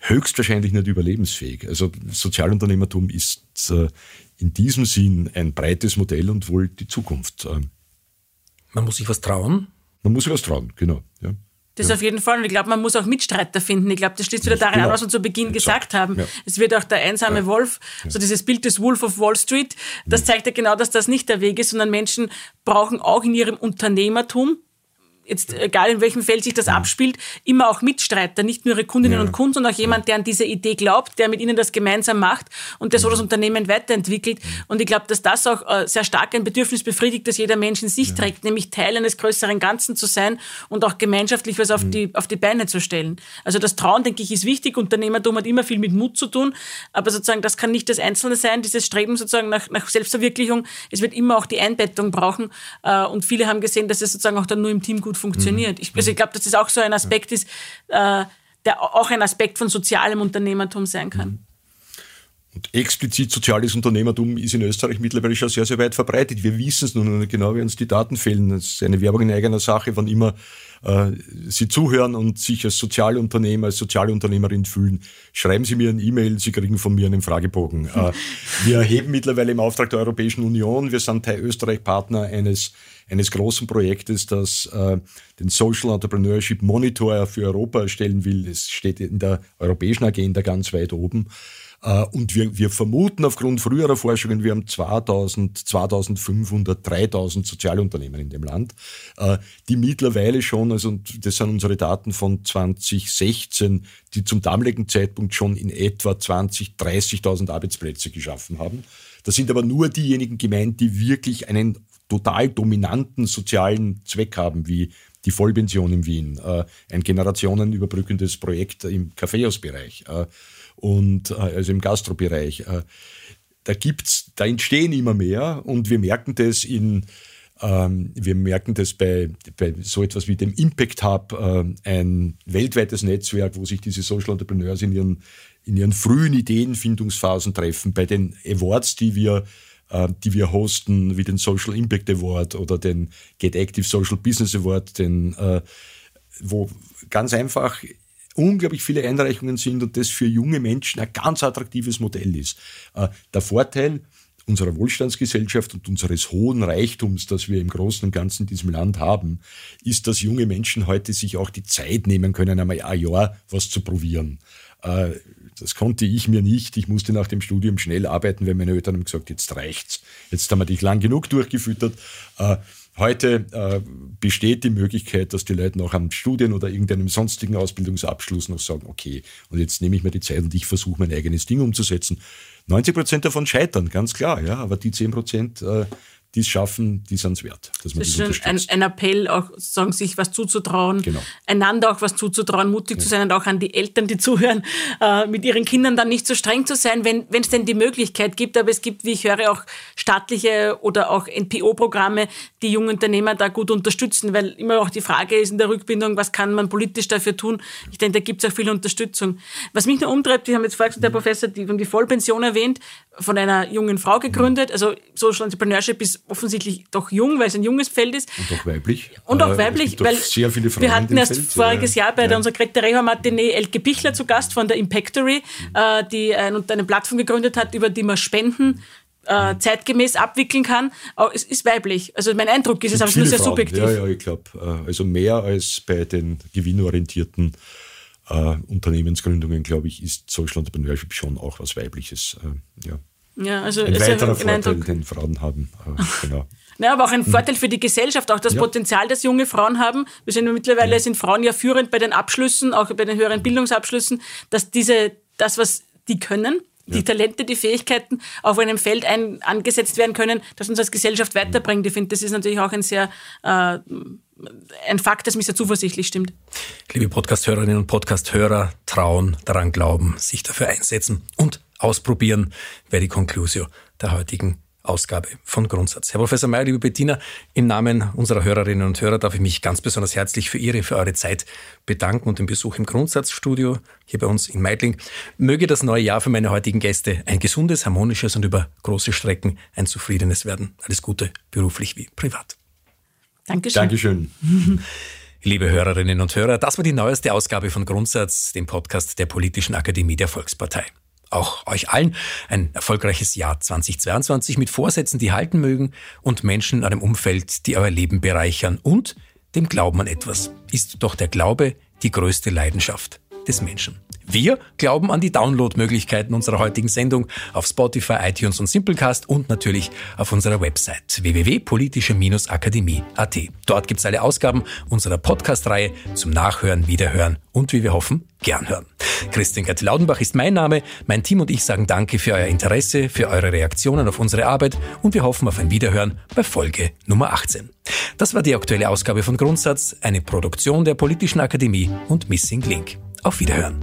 höchstwahrscheinlich nicht überlebensfähig. Also Sozialunternehmertum ist äh, in diesem Sinn ein breites Modell und wohl die Zukunft. Ähm. Man muss sich was trauen? Man muss sich was trauen, genau. Ja. Das ja. auf jeden Fall. Und ich glaube, man muss auch Mitstreiter finden. Ich glaube, das schließt wieder daran genau. an, was wir zu Beginn gesagt haben. Ja. Es wird auch der einsame. Wolf, so dieses Bild des Wolf of Wall Street, das mhm. zeigt ja genau, dass das nicht der Weg ist, sondern Menschen brauchen auch in ihrem Unternehmertum jetzt egal in welchem Feld sich das abspielt, immer auch Mitstreiter, nicht nur ihre Kundinnen ja. und Kunden, sondern auch jemand, der an diese Idee glaubt, der mit ihnen das gemeinsam macht und der so das Unternehmen weiterentwickelt. Und ich glaube, dass das auch äh, sehr stark ein Bedürfnis befriedigt, das jeder Mensch in sich ja. trägt, nämlich Teil eines größeren Ganzen zu sein und auch gemeinschaftlich was auf, mhm. die, auf die Beine zu stellen. Also das Trauen, denke ich, ist wichtig. Unternehmertum hat immer viel mit Mut zu tun, aber sozusagen das kann nicht das Einzelne sein, dieses Streben sozusagen nach, nach Selbstverwirklichung. Es wird immer auch die Einbettung brauchen äh, und viele haben gesehen, dass es sozusagen auch dann nur im Team gut gut funktioniert. Ich, also ich glaube, dass das auch so ein Aspekt ist, äh, der auch ein Aspekt von sozialem Unternehmertum sein kann. Mhm. Und explizit soziales Unternehmertum ist in Österreich mittlerweile schon sehr, sehr weit verbreitet. Wir wissen es nun nicht genau, wie uns die Daten fehlen. Das ist eine Werbung in eigener Sache, wann immer äh, Sie zuhören und sich als Sozialunternehmer, als Sozialunternehmerin fühlen, schreiben Sie mir ein E-Mail, Sie kriegen von mir einen Fragebogen. Äh, <laughs> wir erheben mittlerweile im Auftrag der Europäischen Union, wir sind Teil Österreich Partner eines eines großen Projektes, das äh, den Social Entrepreneurship Monitor für Europa erstellen will. Es steht in der europäischen Agenda ganz weit oben. Äh, und wir, wir vermuten aufgrund früherer Forschungen, wir haben 2000, 2500, 3000 Sozialunternehmen in dem Land, äh, die mittlerweile schon, also das sind unsere Daten von 2016, die zum damaligen Zeitpunkt schon in etwa 20, 30.000 Arbeitsplätze geschaffen haben. Das sind aber nur diejenigen gemeint, die wirklich einen total dominanten sozialen Zweck haben, wie die Vollpension in Wien, äh, ein generationenüberbrückendes Projekt im Kaffeehausbereich äh, und äh, also im Gastrobereich. Äh, da gibt's, da entstehen immer mehr und wir merken das in ähm, wir merken das bei, bei so etwas wie dem Impact Hub, äh, ein weltweites Netzwerk, wo sich diese Social Entrepreneurs in ihren, in ihren frühen Ideenfindungsphasen treffen, bei den Awards, die wir die wir hosten, wie den Social Impact Award oder den Get Active Social Business Award, den, äh, wo ganz einfach unglaublich viele Einreichungen sind und das für junge Menschen ein ganz attraktives Modell ist. Äh, der Vorteil unserer Wohlstandsgesellschaft und unseres hohen Reichtums, das wir im Großen und Ganzen in diesem Land haben, ist, dass junge Menschen heute sich auch die Zeit nehmen können, einmal ein Jahr was zu probieren. Äh, das konnte ich mir nicht. Ich musste nach dem Studium schnell arbeiten, weil meine Eltern haben gesagt, jetzt reicht's. Jetzt haben wir dich lang genug durchgefüttert. Äh, Heute äh, besteht die Möglichkeit, dass die Leute noch am Studien oder irgendeinem sonstigen Ausbildungsabschluss noch sagen, okay, und jetzt nehme ich mir die Zeit und ich versuche mein eigenes Ding umzusetzen. 90 Prozent davon scheitern, ganz klar, ja, aber die 10 Prozent, äh, die es schaffen, die sind es wert. Dass man das ist ein, ein, Appell, auch sagen, sich was zuzutrauen, genau. einander auch was zuzutrauen, mutig ja. zu sein und auch an die Eltern, die <laughs> zuhören, äh, mit ihren Kindern dann nicht so streng zu sein, wenn es denn die Möglichkeit gibt. Aber es gibt, wie ich höre, auch staatliche oder auch NPO-Programme, die junge Unternehmer da gut unterstützen, weil immer auch die Frage ist in der Rückbindung, was kann man politisch dafür tun? Ich denke, da gibt es auch viel Unterstützung. Was mich nur umtreibt, wir haben jetzt vorher gesagt, der Professor, die haben die Vollpension erwähnt, von einer jungen Frau gegründet. Also Social Entrepreneurship ist offensichtlich doch jung, weil es ein junges Feld ist. Und auch weiblich. Und auch äh, weiblich, weil sehr viele Frauen wir hatten erst Feld. voriges Jahr bei ja. der unserer Greta Reha Matinee Elke Bichler zu Gast von der Impactory, mhm. die ein, eine Plattform gegründet hat, über die man Spenden äh, mhm. zeitgemäß abwickeln kann. Aber es ist weiblich. Also mein Eindruck ist es, aber es ist nur sehr Frauen. subjektiv. Ja, ja, ich glaube, äh, also mehr als bei den gewinnorientierten äh, Unternehmensgründungen, glaube ich, ist Social Entrepreneurship schon auch was Weibliches. Äh, ja. Ja, also ein weiterer Vorteil, Eindruck. den Frauen haben. Äh, <laughs> genau. Ja, aber auch ein Vorteil für die Gesellschaft, auch das ja. Potenzial, das junge Frauen haben. Wir sehen mittlerweile, ja. sind Frauen ja führend bei den Abschlüssen, auch bei den höheren Bildungsabschlüssen, dass diese, das, was die können, die ja. Talente, die Fähigkeiten auf einem Feld ein, angesetzt werden können, das uns als Gesellschaft weiterbringt. Ich finde, das ist natürlich auch ein sehr äh, ein Fakt, das mich sehr zuversichtlich stimmt. Liebe Podcast-Hörerinnen und Podcast-Hörer, trauen, daran glauben, sich dafür einsetzen und ausprobieren, wäre die Conclusio der heutigen Ausgabe von Grundsatz. Herr Professor Mayer, liebe Bettina, im Namen unserer Hörerinnen und Hörer darf ich mich ganz besonders herzlich für Ihre, für eure Zeit bedanken und den Besuch im Grundsatzstudio hier bei uns in Meidling. Möge das neue Jahr für meine heutigen Gäste ein gesundes, harmonisches und über große Strecken ein zufriedenes werden. Alles Gute, beruflich wie privat. Dankeschön. Dankeschön. <laughs> Liebe Hörerinnen und Hörer, das war die neueste Ausgabe von Grundsatz, dem Podcast der Politischen Akademie der Volkspartei. Auch euch allen ein erfolgreiches Jahr 2022 mit Vorsätzen, die halten mögen und Menschen in einem Umfeld, die euer Leben bereichern und dem Glauben an etwas. Ist doch der Glaube die größte Leidenschaft des Menschen. Wir glauben an die Downloadmöglichkeiten unserer heutigen Sendung auf Spotify, iTunes und Simplecast und natürlich auf unserer Website www.politische-akademie.at. Dort gibt's alle Ausgaben unserer Podcast-Reihe zum Nachhören, Wiederhören und wie wir hoffen, gern hören. Christian Gerd Laudenbach ist mein Name. Mein Team und ich sagen Danke für euer Interesse, für eure Reaktionen auf unsere Arbeit und wir hoffen auf ein Wiederhören bei Folge Nummer 18. Das war die aktuelle Ausgabe von Grundsatz, eine Produktion der Politischen Akademie und Missing Link. Auf Wiederhören.